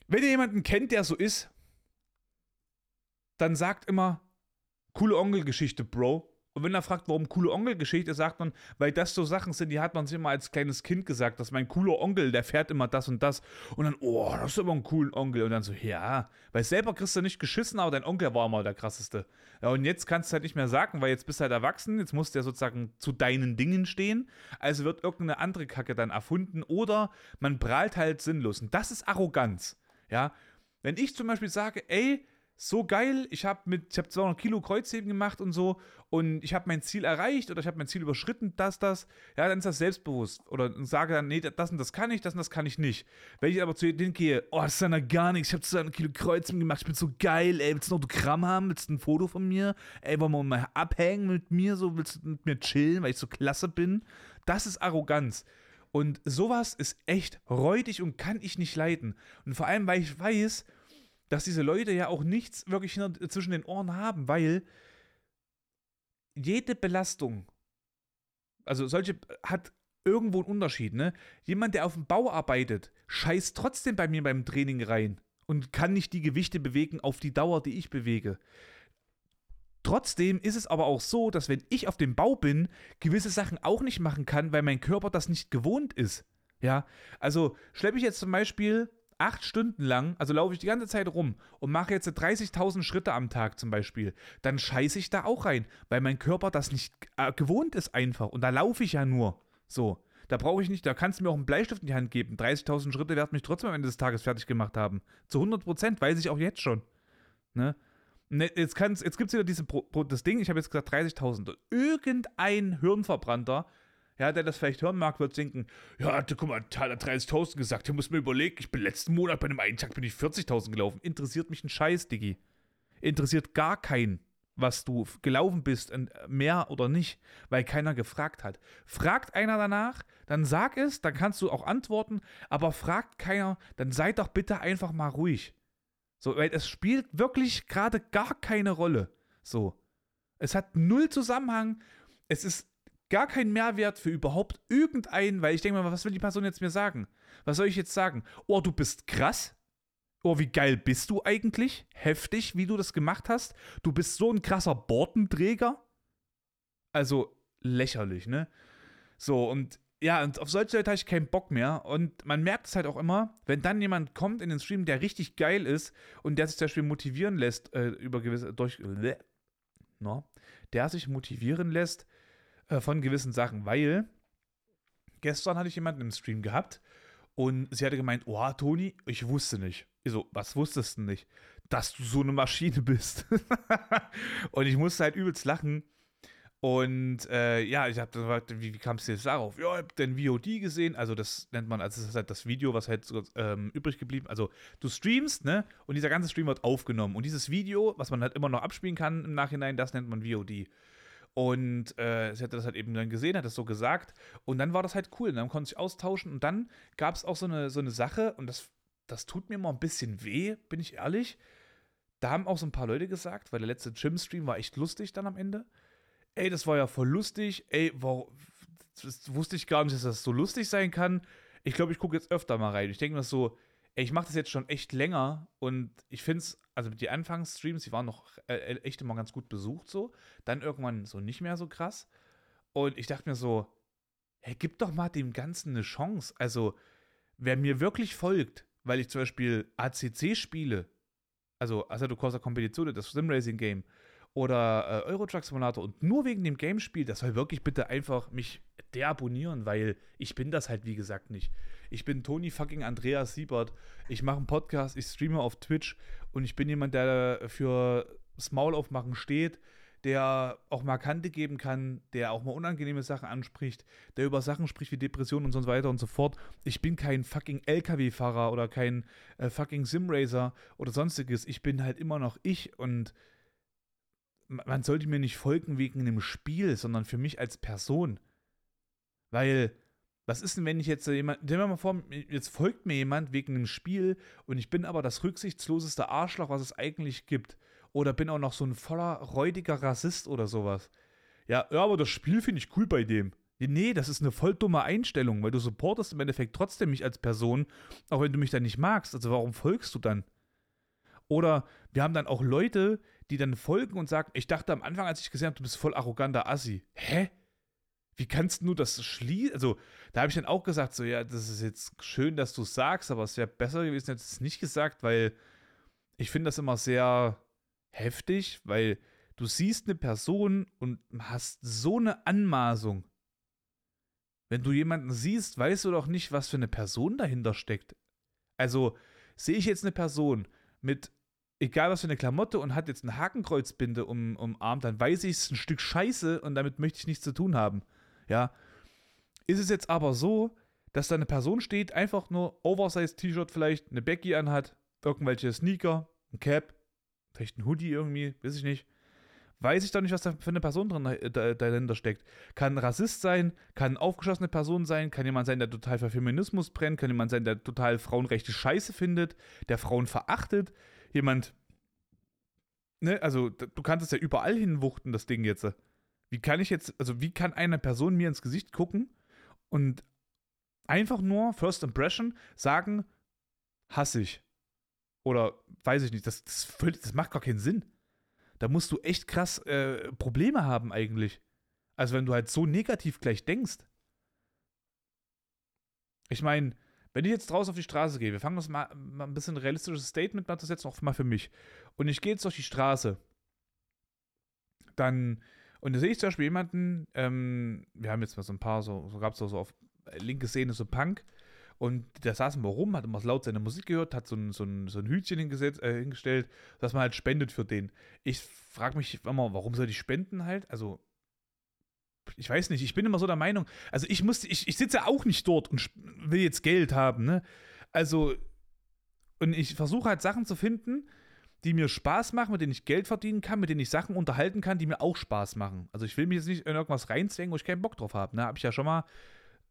Speaker 1: Wenn ihr jemanden kennt, der so ist, dann sagt immer, coole Onkelgeschichte, Bro. Und wenn er fragt, warum coole Onkelgeschichte, sagt man, weil das so Sachen sind, die hat man sich immer als kleines Kind gesagt, dass mein cooler Onkel, der fährt immer das und das. Und dann, oh, das ist aber ein cooler Onkel. Und dann so, ja, weil selber kriegst du nicht geschissen, aber dein Onkel war immer der krasseste. Ja, und jetzt kannst du halt nicht mehr sagen, weil jetzt bist du halt erwachsen, jetzt musst du ja sozusagen zu deinen Dingen stehen. Also wird irgendeine andere Kacke dann erfunden oder man prahlt halt sinnlos. Und das ist Arroganz. Ja, wenn ich zum Beispiel sage, ey, so geil, ich habe mit, ich habe 200 Kilo Kreuzheben gemacht und so und ich habe mein Ziel erreicht oder ich habe mein Ziel überschritten, das, das, ja, dann ist das selbstbewusst oder sage dann, nee, das und das kann ich, das und das kann ich nicht. Wenn ich aber zu denen gehe, oh, das ist ja gar nichts, ich habe 200 Kilo Kreuzheben gemacht, ich bin so geil, ey, willst du noch Autogramm haben, willst du ein Foto von mir, ey, wollen wir mal abhängen mit mir, so, willst du mit mir chillen, weil ich so klasse bin, das ist Arroganz. Und sowas ist echt räudig und kann ich nicht leiden. Und vor allem, weil ich weiß, dass diese Leute ja auch nichts wirklich zwischen den Ohren haben, weil jede Belastung, also solche hat irgendwo einen Unterschied, ne? Jemand, der auf dem Bau arbeitet, scheißt trotzdem bei mir beim Training rein und kann nicht die Gewichte bewegen auf die Dauer, die ich bewege. Trotzdem ist es aber auch so, dass wenn ich auf dem Bau bin, gewisse Sachen auch nicht machen kann, weil mein Körper das nicht gewohnt ist. Ja, also schleppe ich jetzt zum Beispiel acht Stunden lang, also laufe ich die ganze Zeit rum und mache jetzt 30.000 Schritte am Tag zum Beispiel, dann scheiße ich da auch rein, weil mein Körper das nicht äh, gewohnt ist einfach. Und da laufe ich ja nur. So. Da brauche ich nicht, da kannst du mir auch einen Bleistift in die Hand geben. 30.000 Schritte werden mich trotzdem am Ende des Tages fertig gemacht haben. Zu 100 Prozent, weiß ich auch jetzt schon. Ne? ne jetzt jetzt gibt es wieder diese das Ding, ich habe jetzt gesagt 30.000. Irgendein Hirnverbrannter ja, der das vielleicht hören mag, wird denken, ja, guck mal, hat 30.000 gesagt, hier muss mir überlegen, ich bin letzten Monat bei einem einen Tag bin ich 40.000 gelaufen. Interessiert mich ein Scheiß, Diggi. Interessiert gar keinen, was du gelaufen bist, mehr oder nicht, weil keiner gefragt hat. Fragt einer danach, dann sag es, dann kannst du auch antworten, aber fragt keiner, dann sei doch bitte einfach mal ruhig. So, weil es spielt wirklich gerade gar keine Rolle. So. Es hat null Zusammenhang. Es ist gar keinen Mehrwert für überhaupt irgendeinen, weil ich denke mal, was will die Person jetzt mir sagen? Was soll ich jetzt sagen? Oh, du bist krass. Oh, wie geil bist du eigentlich? Heftig, wie du das gemacht hast. Du bist so ein krasser Bordenträger. Also lächerlich, ne? So, und ja, und auf solche Leute habe ich keinen Bock mehr. Und man merkt es halt auch immer, wenn dann jemand kommt in den Stream, der richtig geil ist und der sich zum Beispiel motivieren lässt, äh, über gewisse, durch, äh, no, der sich motivieren lässt, äh, von gewissen Sachen, weil gestern hatte ich jemanden im Stream gehabt und sie hatte gemeint, oh, Toni, ich wusste nicht. Ich so, was wusstest du nicht? Dass du so eine Maschine bist. und ich musste halt übelst lachen. Und äh, ja, ich habe gefragt, wie, wie kam es jetzt darauf? Ja, ich habe den VOD gesehen, also das nennt man, also das ist halt das Video, was halt ähm, übrig geblieben, also du streamst, ne, und dieser ganze Stream wird aufgenommen und dieses Video, was man halt immer noch abspielen kann im Nachhinein, das nennt man VOD. Und äh, sie hatte das halt eben dann gesehen, hat das so gesagt. Und dann war das halt cool. Und dann konnte ich austauschen. Und dann gab es auch so eine, so eine Sache, und das, das tut mir mal ein bisschen weh, bin ich ehrlich. Da haben auch so ein paar Leute gesagt, weil der letzte Gym-Stream war echt lustig dann am Ende. Ey, das war ja voll lustig. Ey, wow, das wusste ich gar nicht, dass das so lustig sein kann. Ich glaube, ich gucke jetzt öfter mal rein. Ich denke mir so, ey, ich mache das jetzt schon echt länger und ich finde es also die Anfangsstreams, die waren noch äh, äh, echt immer ganz gut besucht so. Dann irgendwann so nicht mehr so krass. Und ich dachte mir so, hey, gib doch mal dem Ganzen eine Chance. Also, wer mir wirklich folgt, weil ich zum Beispiel ACC spiele, also Assetto Corsa Competizione, das Simracing Game, oder äh, Euro Truck Simulator und nur wegen dem Game spielt, das soll wirklich bitte einfach mich deabonnieren, weil ich bin das halt wie gesagt nicht. Ich bin Toni fucking Andreas Siebert. Ich mache einen Podcast, ich streame auf Twitch und ich bin jemand, der für das aufmachen steht, der auch mal Kante geben kann, der auch mal unangenehme Sachen anspricht, der über Sachen spricht wie Depressionen und so weiter und so fort. Ich bin kein fucking LKW-Fahrer oder kein äh, fucking Simracer oder sonstiges. Ich bin halt immer noch ich und man sollte mir nicht folgen wegen einem Spiel, sondern für mich als Person. Weil, was ist denn, wenn ich jetzt jemand, stell mir mal vor, jetzt folgt mir jemand wegen einem Spiel und ich bin aber das rücksichtsloseste Arschloch, was es eigentlich gibt. Oder bin auch noch so ein voller, räudiger Rassist oder sowas. Ja, ja aber das Spiel finde ich cool bei dem. Nee, das ist eine voll dumme Einstellung, weil du supportest im Endeffekt trotzdem mich als Person, auch wenn du mich dann nicht magst. Also warum folgst du dann? Oder wir haben dann auch Leute, die dann folgen und sagen, ich dachte am Anfang, als ich gesehen habe, du bist voll arroganter Assi. Hä? Wie kannst du das schließen? Also, da habe ich dann auch gesagt, so, ja, das ist jetzt schön, dass du es sagst, aber es wäre besser gewesen, hättest du es nicht gesagt, weil ich finde das immer sehr heftig, weil du siehst eine Person und hast so eine Anmaßung. Wenn du jemanden siehst, weißt du doch nicht, was für eine Person dahinter steckt. Also sehe ich jetzt eine Person mit egal was für eine Klamotte und hat jetzt ein Hakenkreuzbinde um, um Arm, dann weiß ich, es ist ein Stück Scheiße und damit möchte ich nichts zu tun haben. Ja. Ist es jetzt aber so, dass da eine Person steht, einfach nur Oversize-T-Shirt vielleicht, eine Becky anhat, irgendwelche Sneaker, ein Cap, vielleicht ein Hoodie irgendwie, weiß ich nicht. Weiß ich doch nicht, was da für eine Person drin äh, dahinter steckt. Kann ein Rassist sein, kann eine aufgeschlossene Person sein, kann jemand sein, der total für Feminismus brennt, kann jemand sein, der total Frauenrechte scheiße findet, der Frauen verachtet, jemand, ne, also du kannst es ja überall hinwuchten, das Ding jetzt. Wie kann ich jetzt, also wie kann eine Person mir ins Gesicht gucken und einfach nur First Impression sagen, hasse ich. Oder weiß ich nicht, das, das, völlig, das macht gar keinen Sinn. Da musst du echt krass äh, Probleme haben eigentlich. Also wenn du halt so negativ gleich denkst. Ich meine, wenn ich jetzt draußen auf die Straße gehe, wir fangen das mal, mal ein bisschen realistisches Statement mal zu setzen, auch mal für mich. Und ich gehe jetzt durch die Straße, dann, und da sehe ich zum Beispiel jemanden, ähm, wir haben jetzt mal so ein paar, so, so gab es so, so auf linke Szene so Punk, und der saß immer rum, hat immer laut seine Musik gehört, hat so ein, so ein, so ein Hütchen hingesetzt, äh, hingestellt, dass man halt spendet für den. Ich frage mich immer, warum soll ich spenden halt? Also, ich weiß nicht, ich bin immer so der Meinung, also ich muss, ich, ich sitze auch nicht dort und will jetzt Geld haben, ne? Also, und ich versuche halt Sachen zu finden, die mir Spaß machen, mit denen ich Geld verdienen kann, mit denen ich Sachen unterhalten kann, die mir auch Spaß machen. Also ich will mich jetzt nicht in irgendwas reinzwängen, wo ich keinen Bock drauf habe. Ne? Habe ich ja schon mal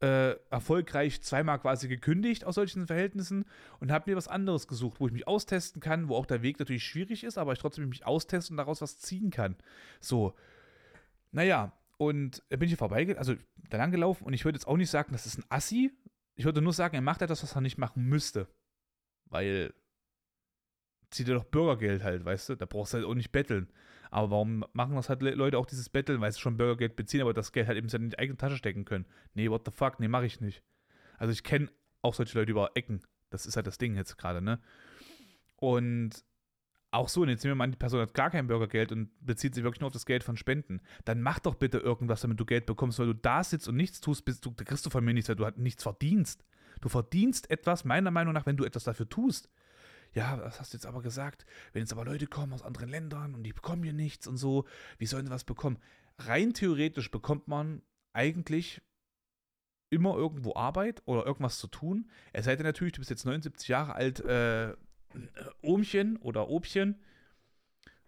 Speaker 1: äh, erfolgreich zweimal quasi gekündigt aus solchen Verhältnissen und habe mir was anderes gesucht, wo ich mich austesten kann, wo auch der Weg natürlich schwierig ist, aber ich trotzdem mich austesten und daraus was ziehen kann. So. Naja, und bin ich hier vorbeigegangen, also da lang gelaufen und ich würde jetzt auch nicht sagen, das ist ein Assi. Ich würde nur sagen, er macht etwas, was er nicht machen müsste. Weil zieht er doch Bürgergeld halt, weißt du? Da brauchst du halt auch nicht betteln. Aber warum machen das halt Leute auch dieses Betteln, weil sie schon Bürgergeld beziehen, aber das Geld halt eben in die eigene Tasche stecken können? Nee, what the fuck? Nee, mach ich nicht. Also ich kenne auch solche Leute über Ecken. Das ist halt das Ding jetzt gerade, ne? Und auch so, und jetzt nehmen wir mal an, die Person hat gar kein Bürgergeld und bezieht sich wirklich nur auf das Geld von Spenden. Dann mach doch bitte irgendwas, damit du Geld bekommst, weil du da sitzt und nichts tust, bis du, da kriegst du von mir nichts, weil du halt nichts verdienst. Du verdienst etwas, meiner Meinung nach, wenn du etwas dafür tust. Ja, was hast du jetzt aber gesagt? Wenn jetzt aber Leute kommen aus anderen Ländern und die bekommen hier nichts und so, wie sollen sie was bekommen? Rein theoretisch bekommt man eigentlich immer irgendwo Arbeit oder irgendwas zu tun. Es sei denn natürlich, du bist jetzt 79 Jahre alt, äh, Ohmchen oder Obchen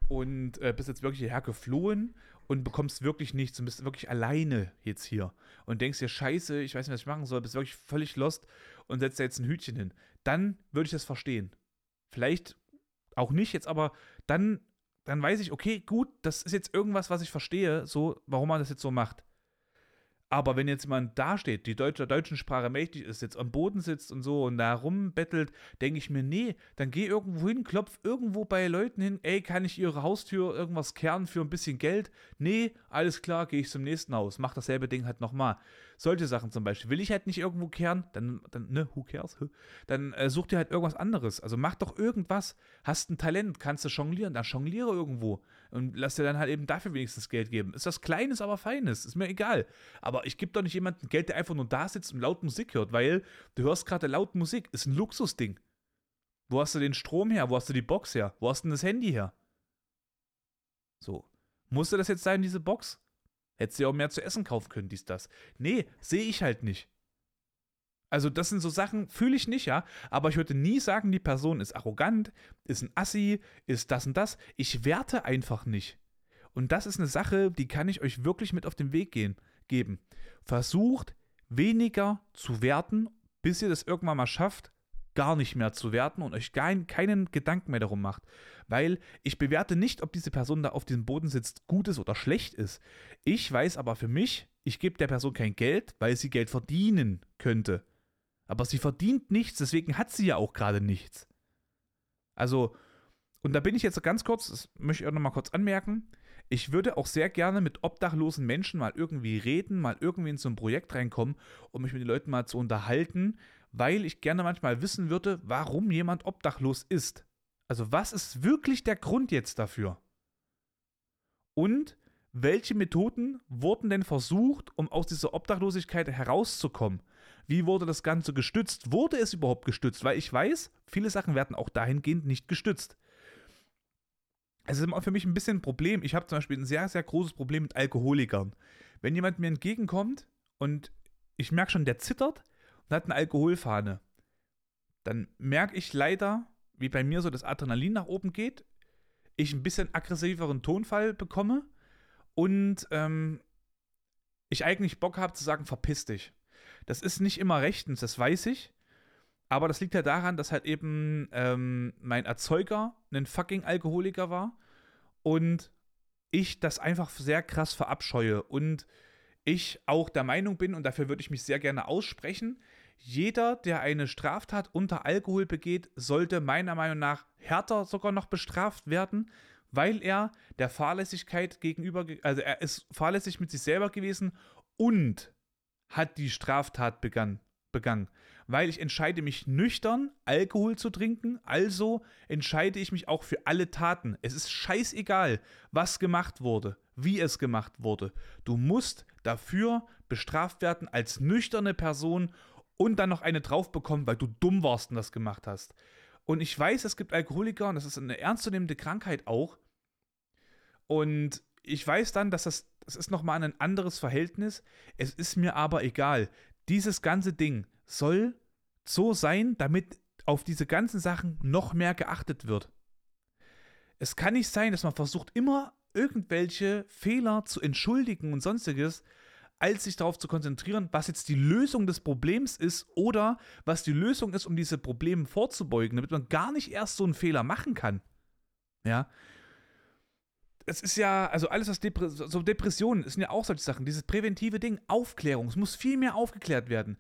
Speaker 1: und äh, bist jetzt wirklich hierher geflohen und bekommst wirklich nichts und bist wirklich alleine jetzt hier und denkst dir, scheiße, ich weiß nicht, was ich machen soll, bist wirklich völlig lost und setzt da jetzt ein Hütchen hin. Dann würde ich das verstehen. Vielleicht auch nicht jetzt, aber dann, dann weiß ich, okay, gut, das ist jetzt irgendwas, was ich verstehe, so, warum man das jetzt so macht. Aber wenn jetzt jemand dasteht, die Deutsche, der deutschen Sprache mächtig ist, jetzt am Boden sitzt und so und da rumbettelt, denke ich mir, nee, dann geh irgendwo hin, klopf irgendwo bei Leuten hin, ey, kann ich ihre Haustür irgendwas kehren für ein bisschen Geld? Nee, alles klar, gehe ich zum nächsten Haus, mach dasselbe Ding halt nochmal. Solche Sachen zum Beispiel. Will ich halt nicht irgendwo kehren, dann, dann ne, who cares? Dann äh, such dir halt irgendwas anderes. Also mach doch irgendwas. Hast ein Talent, kannst du jonglieren, dann jongliere irgendwo und lass dir dann halt eben dafür wenigstens Geld geben. Ist das Kleines, aber Feines, ist mir egal. Aber ich gebe doch nicht jemandem Geld, der einfach nur da sitzt und laut Musik hört, weil du hörst gerade laut Musik, ist ein Luxusding. Wo hast du den Strom her? Wo hast du die Box her? Wo hast du denn das Handy her? So. Musste das jetzt sein, diese Box? Hättest du ja auch mehr zu essen kaufen können, dies, das. Nee, sehe ich halt nicht. Also, das sind so Sachen, fühle ich nicht, ja. Aber ich würde nie sagen, die Person ist arrogant, ist ein Assi, ist das und das. Ich werte einfach nicht. Und das ist eine Sache, die kann ich euch wirklich mit auf den Weg gehen, geben. Versucht weniger zu werten, bis ihr das irgendwann mal schafft, gar nicht mehr zu werten und euch kein, keinen Gedanken mehr darum macht. Weil ich bewerte nicht, ob diese Person da auf diesem Boden sitzt, gut ist oder schlecht ist. Ich weiß aber für mich, ich gebe der Person kein Geld, weil sie Geld verdienen könnte. Aber sie verdient nichts, deswegen hat sie ja auch gerade nichts. Also, und da bin ich jetzt ganz kurz, das möchte ich auch nochmal kurz anmerken. Ich würde auch sehr gerne mit obdachlosen Menschen mal irgendwie reden, mal irgendwie in so ein Projekt reinkommen, um mich mit den Leuten mal zu unterhalten, weil ich gerne manchmal wissen würde, warum jemand obdachlos ist. Also was ist wirklich der Grund jetzt dafür? Und welche Methoden wurden denn versucht, um aus dieser Obdachlosigkeit herauszukommen? Wie wurde das Ganze gestützt? Wurde es überhaupt gestützt? Weil ich weiß, viele Sachen werden auch dahingehend nicht gestützt. Es ist immer für mich ein bisschen ein Problem. Ich habe zum Beispiel ein sehr, sehr großes Problem mit Alkoholikern. Wenn jemand mir entgegenkommt und ich merke schon, der zittert, und hat eine Alkoholfahne, dann merke ich leider, wie bei mir so das Adrenalin nach oben geht, ich ein bisschen aggressiveren Tonfall bekomme und ähm, ich eigentlich Bock habe zu sagen, verpiss dich. Das ist nicht immer rechtens, das weiß ich. Aber das liegt ja daran, dass halt eben ähm, mein Erzeuger ein fucking Alkoholiker war und ich das einfach sehr krass verabscheue und ich auch der Meinung bin, und dafür würde ich mich sehr gerne aussprechen, jeder, der eine Straftat unter Alkohol begeht, sollte meiner Meinung nach härter sogar noch bestraft werden, weil er der Fahrlässigkeit gegenüber, also er ist fahrlässig mit sich selber gewesen und hat die Straftat begann, begangen. Weil ich entscheide mich nüchtern, Alkohol zu trinken, also entscheide ich mich auch für alle Taten. Es ist scheißegal, was gemacht wurde, wie es gemacht wurde. Du musst dafür bestraft werden als nüchterne Person und dann noch eine drauf bekommen, weil du dumm warst und das gemacht hast. Und ich weiß, es gibt Alkoholiker und das ist eine ernstzunehmende Krankheit auch. Und ich weiß dann, dass das, das ist nochmal ein anderes Verhältnis. Es ist mir aber egal. Dieses ganze Ding soll so sein, damit auf diese ganzen Sachen noch mehr geachtet wird. Es kann nicht sein, dass man versucht, immer irgendwelche Fehler zu entschuldigen und sonstiges, als sich darauf zu konzentrieren, was jetzt die Lösung des Problems ist oder was die Lösung ist, um diese Probleme vorzubeugen, damit man gar nicht erst so einen Fehler machen kann. Ja. Es ist ja, also alles, was Depre so Depressionen sind ja auch solche Sachen. Dieses präventive Ding, Aufklärung, es muss viel mehr aufgeklärt werden.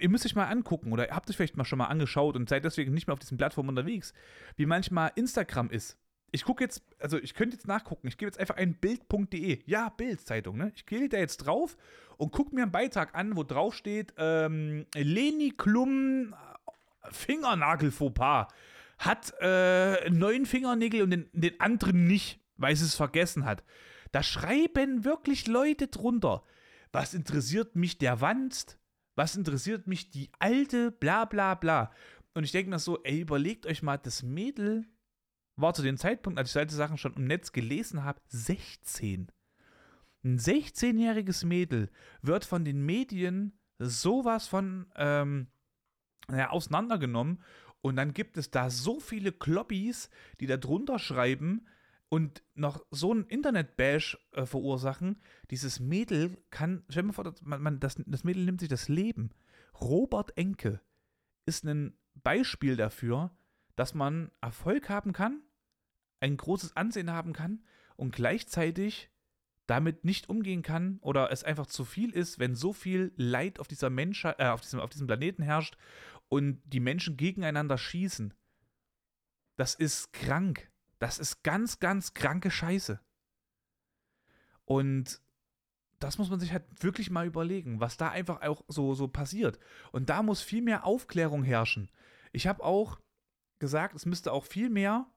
Speaker 1: Ihr müsst euch mal angucken oder habt euch vielleicht mal schon mal angeschaut und seid deswegen nicht mehr auf diesen Plattformen unterwegs, wie manchmal Instagram ist ich gucke jetzt, also ich könnte jetzt nachgucken. Ich gebe jetzt einfach ein Bild.de. Ja, Bild-Zeitung, ne? Ich gehe da jetzt drauf und gucke mir einen Beitrag an, wo drauf steht, ähm, Leni Klum äh, Fingernagel-Fauxpas hat äh, neun Fingernägel und den, den anderen nicht, weil sie es vergessen hat. Da schreiben wirklich Leute drunter. Was interessiert mich der Wanst? Was interessiert mich die alte, bla bla bla. Und ich denke mir so, ey, überlegt euch mal, das Mädel war zu dem Zeitpunkt, als ich solche Sachen schon im Netz gelesen habe, 16. Ein 16-jähriges Mädel wird von den Medien sowas von ähm, ja, auseinandergenommen und dann gibt es da so viele Kloppis, die da drunter schreiben und noch so einen Internet-Bash äh, verursachen. Dieses Mädel kann, stell dir mal vor, man, man, das, das Mädel nimmt sich das Leben. Robert Enke ist ein Beispiel dafür, dass man Erfolg haben kann, ein großes Ansehen haben kann und gleichzeitig damit nicht umgehen kann oder es einfach zu viel ist, wenn so viel Leid auf dieser Menschheit, äh, auf diesem, auf diesem Planeten herrscht und die Menschen gegeneinander schießen. Das ist krank. Das ist ganz, ganz kranke Scheiße. Und das muss man sich halt wirklich mal überlegen, was da einfach auch so, so passiert. Und da muss viel mehr Aufklärung herrschen. Ich habe auch gesagt, es müsste auch viel mehr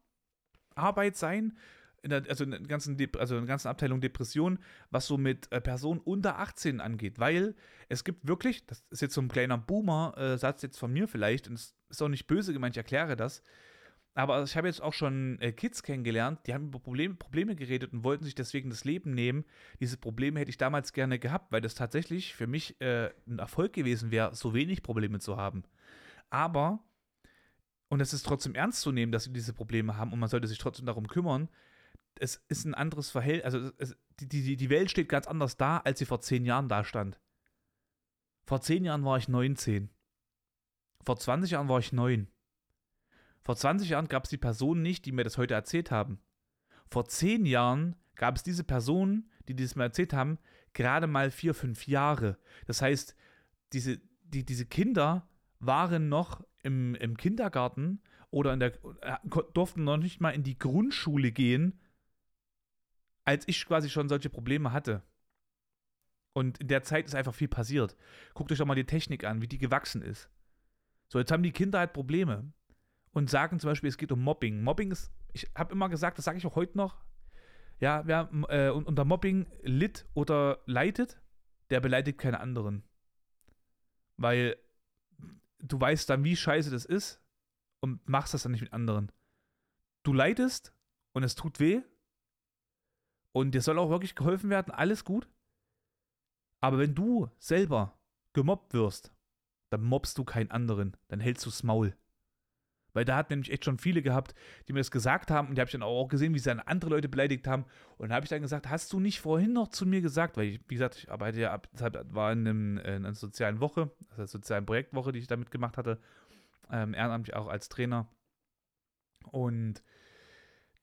Speaker 1: Arbeit sein, in der, also in der ganzen, also in der ganzen Abteilung Depression, was so mit äh, Personen unter 18 angeht. Weil es gibt wirklich, das ist jetzt so ein kleiner Boomer-Satz jetzt von mir vielleicht, und es ist auch nicht böse gemeint, ich erkläre das. Aber ich habe jetzt auch schon äh, Kids kennengelernt, die haben über Probleme, Probleme geredet und wollten sich deswegen das Leben nehmen. Diese Probleme hätte ich damals gerne gehabt, weil das tatsächlich für mich äh, ein Erfolg gewesen wäre, so wenig Probleme zu haben. Aber, und es ist trotzdem ernst zu nehmen, dass sie diese Probleme haben und man sollte sich trotzdem darum kümmern, es ist ein anderes Verhältnis, also es, die, die, die Welt steht ganz anders da, als sie vor zehn Jahren da stand. Vor zehn Jahren war ich 19. Vor 20 Jahren war ich 9. Vor 20 Jahren gab es die Personen nicht, die mir das heute erzählt haben. Vor zehn Jahren gab es diese Personen, die das mir erzählt haben, gerade mal vier, fünf Jahre. Das heißt, diese, die, diese Kinder waren noch im, im Kindergarten oder in der, durften noch nicht mal in die Grundschule gehen, als ich quasi schon solche Probleme hatte. Und in der Zeit ist einfach viel passiert. Guckt euch doch mal die Technik an, wie die gewachsen ist. So, jetzt haben die Kinder halt Probleme und sagen zum Beispiel, es geht um Mobbing. Mobbing ist, ich habe immer gesagt, das sage ich auch heute noch, ja, wer äh, unter Mobbing litt oder leidet, der beleidigt keine anderen. Weil du weißt dann, wie scheiße das ist und machst das dann nicht mit anderen. Du leidest und es tut weh und dir soll auch wirklich geholfen werden, alles gut. Aber wenn du selber gemobbt wirst, dann mobbst du keinen anderen, dann hältst du das Maul. Weil da hat nämlich echt schon viele gehabt, die mir das gesagt haben und die habe ich dann auch gesehen, wie sie dann andere Leute beleidigt haben. Und da habe ich dann gesagt, hast du nicht vorhin noch zu mir gesagt, weil ich, wie gesagt, ich arbeite ja ab, war in, einem, in einer sozialen Woche, also einer sozialen Projektwoche, die ich damit gemacht hatte, ähm, ehrenamtlich auch als Trainer. Und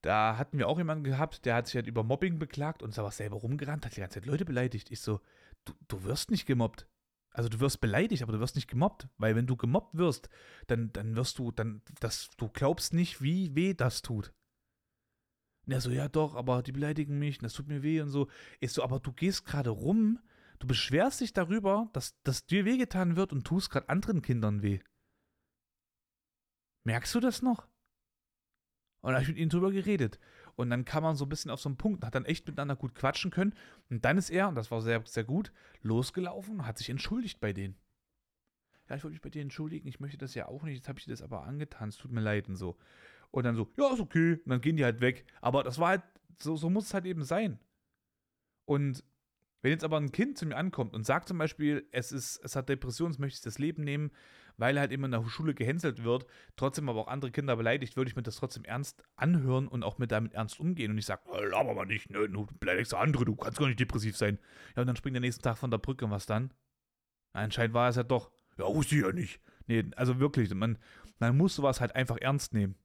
Speaker 1: da hatten wir auch jemanden gehabt, der hat sich halt über Mobbing beklagt und ist aber selber rumgerannt, hat die ganze Zeit Leute beleidigt. Ich so, du, du wirst nicht gemobbt. Also du wirst beleidigt, aber du wirst nicht gemobbt. Weil wenn du gemobbt wirst, dann, dann wirst du, dann, das, du glaubst nicht, wie weh das tut. Und er so, ja doch, aber die beleidigen mich, das tut mir weh und so. Ich so, aber du gehst gerade rum, du beschwerst dich darüber, dass, dass dir wehgetan wird und tust gerade anderen Kindern weh. Merkst du das noch? Und da habe ich mit ihm drüber geredet. Und dann kam man so ein bisschen auf so einen Punkt, hat dann echt miteinander gut quatschen können. Und dann ist er, und das war sehr, sehr gut, losgelaufen und hat sich entschuldigt bei denen. Ja, ich wollte mich bei dir entschuldigen, ich möchte das ja auch nicht, jetzt habe ich dir das aber angetan, es tut mir leid und so. Und dann so, ja, ist okay. Und dann gehen die halt weg. Aber das war halt, so, so muss es halt eben sein. Und wenn jetzt aber ein Kind zu mir ankommt und sagt zum Beispiel, es, ist, es hat Depressionen, es möchte sich das Leben nehmen, weil halt immer in der Schule gehänselt wird, trotzdem aber auch andere Kinder beleidigt, würde ich mir das trotzdem ernst anhören und auch mit damit ernst umgehen. Und ich sage, äh, laber mal nicht, ne, du beleidigst andere, du kannst gar nicht depressiv sein. Ja, und dann springt der nächsten Tag von der Brücke und was dann? Anscheinend war es ja doch. Ja, wusste ich ja nicht. Nee, also wirklich, man, man muss sowas halt einfach ernst nehmen.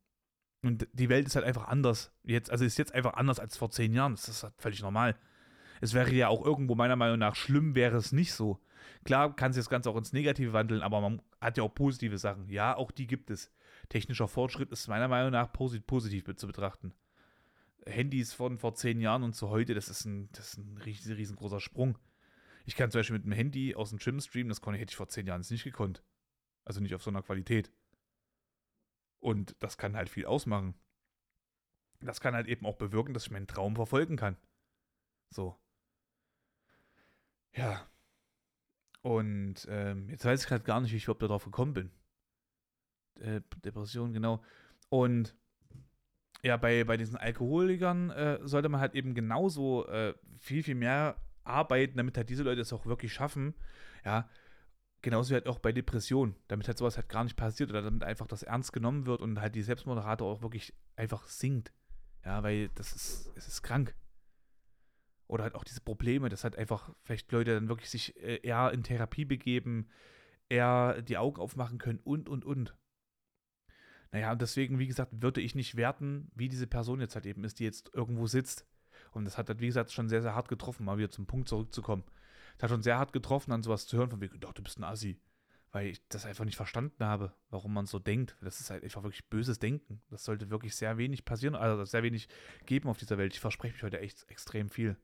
Speaker 1: Und die Welt ist halt einfach anders. Jetzt, also ist jetzt einfach anders als vor zehn Jahren. Das ist halt völlig normal. Es wäre ja auch irgendwo meiner Meinung nach schlimm, wäre es nicht so. Klar kann sich das Ganze auch ins Negative wandeln, aber man hat ja auch positive Sachen. Ja, auch die gibt es. Technischer Fortschritt ist meiner Meinung nach positiv zu betrachten. Handys von vor zehn Jahren und zu heute, das ist ein, das ist ein riesengroßer Sprung. Ich kann zum Beispiel mit dem Handy aus dem Gym streamen, das konnte, hätte ich vor zehn Jahren nicht gekonnt. Also nicht auf so einer Qualität. Und das kann halt viel ausmachen. Das kann halt eben auch bewirken, dass ich meinen Traum verfolgen kann. So. Ja. Und ähm, jetzt weiß ich gerade gar nicht, wie ich überhaupt darauf gekommen bin. Äh, Depression, genau. Und ja, bei, bei diesen Alkoholikern äh, sollte man halt eben genauso äh, viel, viel mehr arbeiten, damit halt diese Leute es auch wirklich schaffen. Ja, genauso wie halt auch bei Depressionen, damit halt sowas halt gar nicht passiert oder damit einfach das ernst genommen wird und halt die Selbstmordrate auch wirklich einfach sinkt. Ja, weil das ist, es ist krank oder halt auch diese Probleme, dass halt einfach vielleicht Leute dann wirklich sich äh, eher in Therapie begeben, eher die Augen aufmachen können und, und, und. Naja, und deswegen, wie gesagt, würde ich nicht werten, wie diese Person jetzt halt eben ist, die jetzt irgendwo sitzt. Und das hat halt, wie gesagt, schon sehr, sehr hart getroffen, mal wieder zum Punkt zurückzukommen. Das hat schon sehr hart getroffen, dann sowas zu hören, von wegen, doch, du bist ein Assi. Weil ich das einfach nicht verstanden habe, warum man so denkt. Das ist halt einfach wirklich böses Denken. Das sollte wirklich sehr wenig passieren, also sehr wenig geben auf dieser Welt. Ich verspreche mich heute echt extrem viel.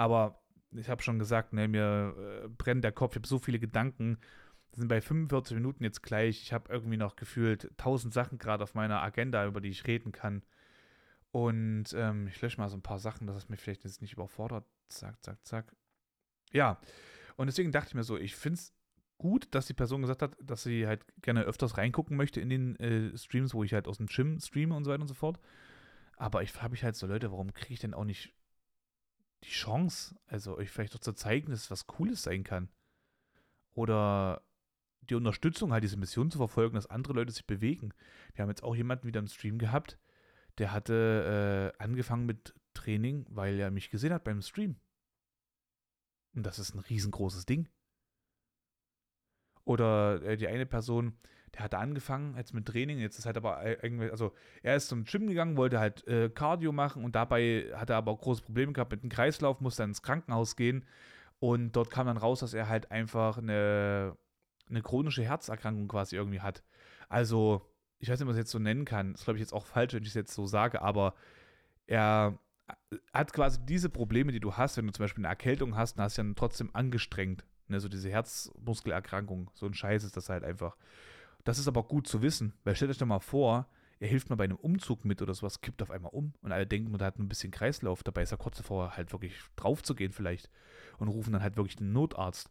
Speaker 1: Aber ich habe schon gesagt, ne, mir äh, brennt der Kopf, ich habe so viele Gedanken. Das sind bei 45 Minuten jetzt gleich. Ich habe irgendwie noch gefühlt tausend Sachen gerade auf meiner Agenda, über die ich reden kann. Und ähm, ich lösche mal so ein paar Sachen, dass es mich vielleicht jetzt nicht überfordert. Zack, zack, zack. Ja, und deswegen dachte ich mir so, ich finde es gut, dass die Person gesagt hat, dass sie halt gerne öfters reingucken möchte in den äh, Streams, wo ich halt aus dem Gym streame und so weiter und so fort. Aber ich frage mich halt so, Leute, warum kriege ich denn auch nicht die Chance, also euch vielleicht doch zu zeigen, dass was Cooles sein kann? Oder die Unterstützung, halt diese Mission zu verfolgen, dass andere Leute sich bewegen. Wir haben jetzt auch jemanden wieder im Stream gehabt, der hatte äh, angefangen mit Training, weil er mich gesehen hat beim Stream. Und das ist ein riesengroßes Ding. Oder äh, die eine Person, der hatte angefangen jetzt mit Training, jetzt ist halt aber irgendwie, also er ist zum Gym gegangen, wollte halt äh, Cardio machen und dabei hat er aber auch große Probleme gehabt mit dem Kreislauf, musste dann ins Krankenhaus gehen und dort kam dann raus, dass er halt einfach eine, eine chronische Herzerkrankung quasi irgendwie hat. Also, ich weiß nicht, was ich jetzt so nennen kann, das glaube ich jetzt auch falsch, wenn ich es jetzt so sage, aber er hat quasi diese Probleme, die du hast, wenn du zum Beispiel eine Erkältung hast, dann hast du ja trotzdem angestrengt. Ne, so diese Herzmuskelerkrankung, so ein Scheiß ist das halt einfach. Das ist aber gut zu wissen, weil stellt euch doch mal vor, er hilft mal bei einem Umzug mit oder sowas, kippt auf einmal um und alle denken, da hat ein bisschen Kreislauf, dabei ist er kurz davor, halt wirklich drauf zu gehen vielleicht und rufen dann halt wirklich den Notarzt.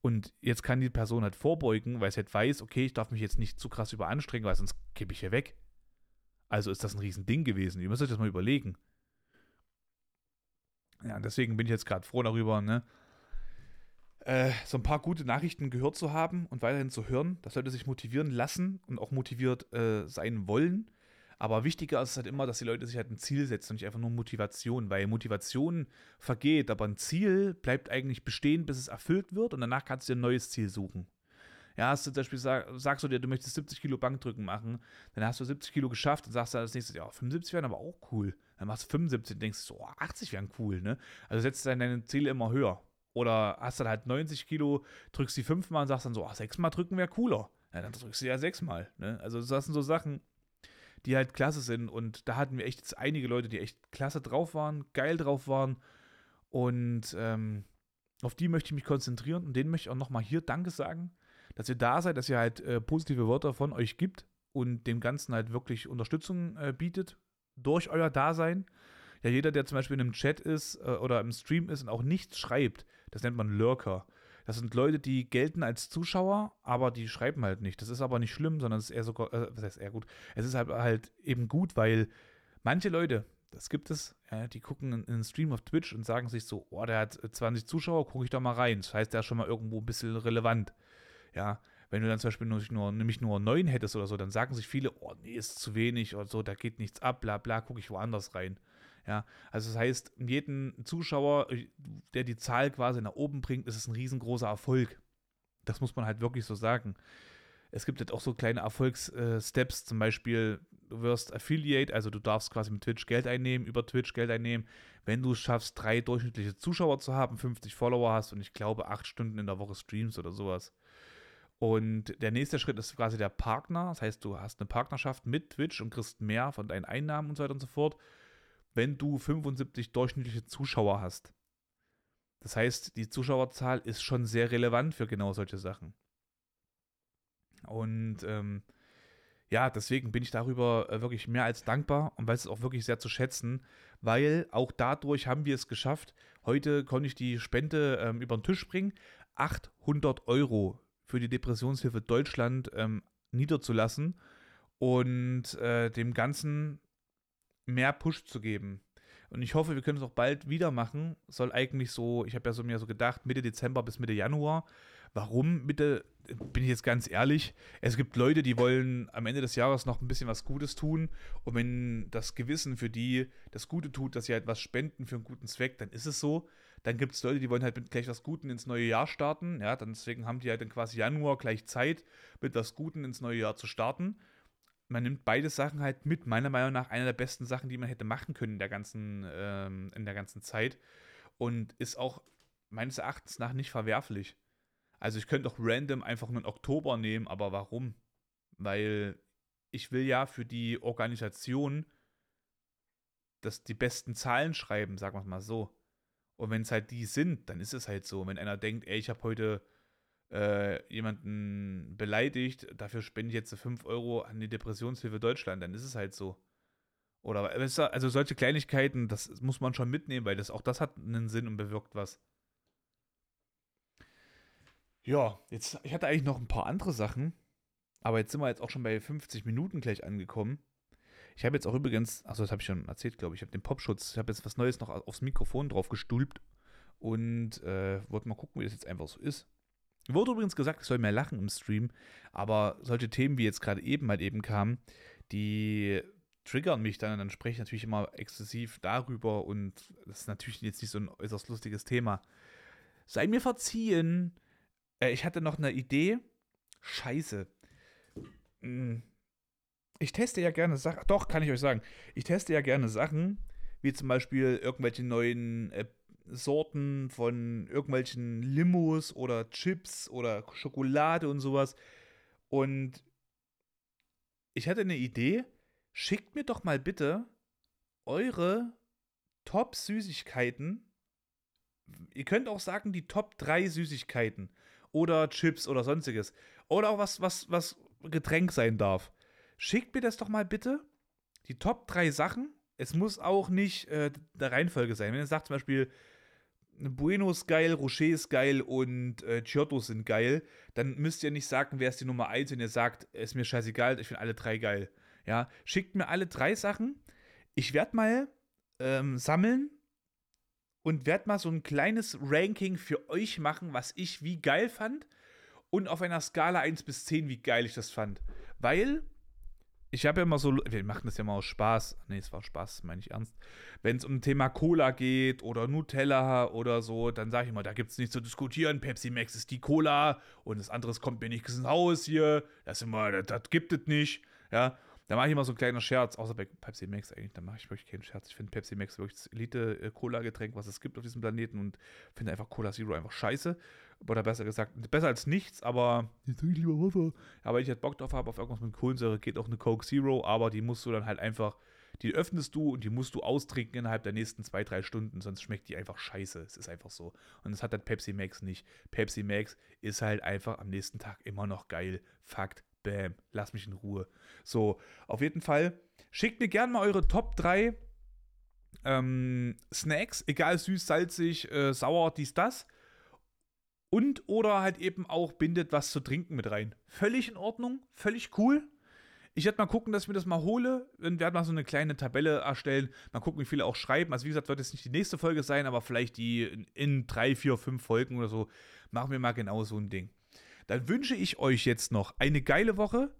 Speaker 1: Und jetzt kann die Person halt vorbeugen, weil sie halt weiß, okay, ich darf mich jetzt nicht zu krass überanstrengen, weil sonst kippe ich hier weg. Also ist das ein Riesending gewesen. Ihr müsst euch das mal überlegen. Ja, deswegen bin ich jetzt gerade froh darüber, ne? Äh, so ein paar gute Nachrichten gehört zu haben und weiterhin zu hören. Das sollte sich motivieren lassen und auch motiviert äh, sein wollen. Aber wichtiger ist halt immer, dass die Leute sich halt ein Ziel setzen und nicht einfach nur Motivation, weil Motivation vergeht, aber ein Ziel bleibt eigentlich bestehen, bis es erfüllt wird und danach kannst du dir ein neues Ziel suchen. Ja, hast du zum Beispiel sag, sagst du dir, du möchtest 70 Kilo Bankdrücken machen, dann hast du 70 Kilo geschafft und sagst dann als nächstes, ja, 75 wären aber auch cool. Dann machst du 75 und denkst so, 80 wären cool, ne? Also setzt dann deine Ziele immer höher. Oder hast dann halt 90 Kilo, drückst die fünfmal und sagst dann so, ach, sechsmal drücken wäre cooler. Ja, dann drückst du ja sechsmal, ne? Also das sind so Sachen, die halt klasse sind. Und da hatten wir echt jetzt einige Leute, die echt klasse drauf waren, geil drauf waren. Und ähm, auf die möchte ich mich konzentrieren und denen möchte ich auch nochmal hier Danke sagen dass ihr da seid, dass ihr halt äh, positive Wörter von euch gibt und dem Ganzen halt wirklich Unterstützung äh, bietet durch euer Dasein. Ja, jeder, der zum Beispiel in einem Chat ist äh, oder im Stream ist und auch nichts schreibt, das nennt man Lurker. Das sind Leute, die gelten als Zuschauer, aber die schreiben halt nicht. Das ist aber nicht schlimm, sondern es ist eher sogar, äh, was heißt eher gut? Es ist halt, halt eben gut, weil manche Leute, das gibt es, ja, die gucken in einen Stream auf Twitch und sagen sich so, oh, der hat 20 Zuschauer, gucke ich da mal rein. Das heißt, der ist schon mal irgendwo ein bisschen relevant. Ja, wenn du dann zum Beispiel nur, nur, nämlich nur neun hättest oder so, dann sagen sich viele, oh nee, ist zu wenig oder so, da geht nichts ab, bla bla, gucke ich woanders rein. Ja, also das heißt, jeden Zuschauer, äh, der die Zahl quasi nach oben bringt, ist es ein riesengroßer Erfolg. Das muss man halt wirklich so sagen. Es gibt jetzt auch so kleine Erfolgssteps, äh, zum Beispiel, du wirst Affiliate, also du darfst quasi mit Twitch Geld einnehmen, über Twitch Geld einnehmen, wenn du es schaffst, drei durchschnittliche Zuschauer zu haben, 50 Follower hast und ich glaube acht Stunden in der Woche streams oder sowas. Und der nächste Schritt ist quasi der Partner. Das heißt, du hast eine Partnerschaft mit Twitch und kriegst mehr von deinen Einnahmen und so weiter und so fort, wenn du 75 durchschnittliche Zuschauer hast. Das heißt, die Zuschauerzahl ist schon sehr relevant für genau solche Sachen. Und ähm, ja, deswegen bin ich darüber äh, wirklich mehr als dankbar und weiß es auch wirklich sehr zu schätzen, weil auch dadurch haben wir es geschafft. Heute konnte ich die Spende ähm, über den Tisch bringen. 800 Euro für die Depressionshilfe Deutschland ähm, niederzulassen und äh, dem Ganzen mehr Push zu geben. Und ich hoffe, wir können es auch bald wieder machen. Soll eigentlich so, ich habe ja so mir so gedacht, Mitte Dezember bis Mitte Januar. Warum Mitte, bin ich jetzt ganz ehrlich, es gibt Leute, die wollen am Ende des Jahres noch ein bisschen was Gutes tun. Und wenn das Gewissen für die das Gute tut, dass sie halt was spenden für einen guten Zweck, dann ist es so. Dann gibt es Leute, die wollen halt mit gleich was Guten ins neue Jahr starten. Ja, dann deswegen haben die halt dann quasi Januar gleich Zeit, mit was Guten ins neue Jahr zu starten. Man nimmt beide Sachen halt mit. Meiner Meinung nach eine der besten Sachen, die man hätte machen können in der ganzen, ähm, in der ganzen Zeit. Und ist auch meines Erachtens nach nicht verwerflich. Also ich könnte auch random einfach einen Oktober nehmen, aber warum? Weil ich will ja für die Organisation dass die besten Zahlen schreiben, sagen wir es mal so. Und wenn es halt die sind, dann ist es halt so. Wenn einer denkt, ey, ich habe heute äh, jemanden beleidigt, dafür spende ich jetzt 5 Euro an die Depressionshilfe Deutschland, dann ist es halt so. Oder also solche Kleinigkeiten, das muss man schon mitnehmen, weil das auch das hat einen Sinn und bewirkt was. Ja, jetzt, ich hatte eigentlich noch ein paar andere Sachen, aber jetzt sind wir jetzt auch schon bei 50 Minuten gleich angekommen. Ich habe jetzt auch übrigens, achso, das habe ich schon erzählt, glaube ich, ich habe den Popschutz, ich habe jetzt was Neues noch aufs Mikrofon drauf gestülpt und äh, wollte mal gucken, wie das jetzt einfach so ist. Wurde übrigens gesagt, ich soll mehr lachen im Stream, aber solche Themen, wie jetzt gerade eben halt eben kamen, die triggern mich dann und dann spreche ich natürlich immer exzessiv darüber und das ist natürlich jetzt nicht so ein äußerst lustiges Thema. Sei mir verziehen, äh, ich hatte noch eine Idee. Scheiße. Hm. Ich teste ja gerne Sachen. Doch, kann ich euch sagen. Ich teste ja gerne Sachen, wie zum Beispiel irgendwelche neuen äh, Sorten von irgendwelchen Limos oder Chips oder Schokolade und sowas. Und ich hatte eine Idee. Schickt mir doch mal bitte eure Top-Süßigkeiten. Ihr könnt auch sagen, die Top 3 Süßigkeiten oder Chips oder sonstiges. Oder auch was, was, was Getränk sein darf. Schickt mir das doch mal bitte. Die Top 3 Sachen. Es muss auch nicht äh, der Reihenfolge sein. Wenn ihr sagt zum Beispiel, Bueno ist geil, Rocher ist geil und äh, Giotto sind geil, dann müsst ihr nicht sagen, wer ist die Nummer 1, wenn ihr sagt, ist mir scheißegal, ich finde alle drei geil. Ja, schickt mir alle drei Sachen. Ich werde mal ähm, sammeln und werde mal so ein kleines Ranking für euch machen, was ich wie geil fand und auf einer Skala 1 bis 10, wie geil ich das fand. Weil ich habe ja immer so, wir machen das ja mal aus Spaß. Nee, es war Spaß, meine ich ernst. Wenn es um Thema Cola geht oder Nutella oder so, dann sage ich immer, da gibt es nichts zu diskutieren. Pepsi Max ist die Cola und das andere kommt mir nicht ins Haus hier. Das immer, das, das gibt es nicht. Ja, da mache ich immer so ein kleiner Scherz, außer bei Pepsi Max eigentlich, da mache ich wirklich keinen Scherz. Ich finde Pepsi Max wirklich das Elite-Cola-Getränk, was es gibt auf diesem Planeten und finde einfach Cola Zero einfach scheiße. Oder besser gesagt, besser als nichts, aber jetzt trinke ich lieber Wasser. Aber wenn ich halt Bock drauf habe, auf irgendwas mit Kohlensäure, geht auch eine Coke Zero, aber die musst du dann halt einfach, die öffnest du und die musst du austrinken innerhalb der nächsten zwei, drei Stunden, sonst schmeckt die einfach scheiße. Es ist einfach so. Und das hat dann Pepsi Max nicht. Pepsi Max ist halt einfach am nächsten Tag immer noch geil. Fakt. Bam, lass mich in Ruhe. So, auf jeden Fall, schickt mir gerne mal eure Top 3 ähm, Snacks, egal süß, salzig, äh, sauer, dies, das. Und oder halt eben auch bindet was zu trinken mit rein. Völlig in Ordnung, völlig cool. Ich werde mal gucken, dass ich mir das mal hole und werde mal so eine kleine Tabelle erstellen. Mal gucken, wie viele auch schreiben. Also wie gesagt, wird jetzt nicht die nächste Folge sein, aber vielleicht die in, in drei, vier, fünf Folgen oder so. Machen wir mal genau so ein Ding. Dann wünsche ich euch jetzt noch eine geile Woche.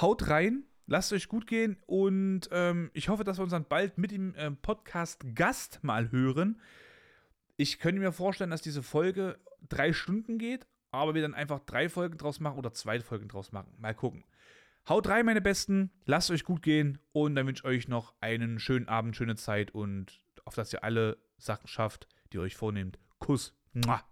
Speaker 1: Haut rein, lasst euch gut gehen und ähm, ich hoffe, dass wir uns dann bald mit dem äh, Podcast Gast mal hören. Ich könnte mir vorstellen, dass diese Folge drei Stunden geht, aber wir dann einfach drei Folgen draus machen oder zwei Folgen draus machen. Mal gucken. Haut rein, meine Besten. Lasst euch gut gehen und dann wünsche ich euch noch einen schönen Abend, schöne Zeit und auf dass ihr alle Sachen schafft, die ihr euch vornehmt. Kuss. Mua.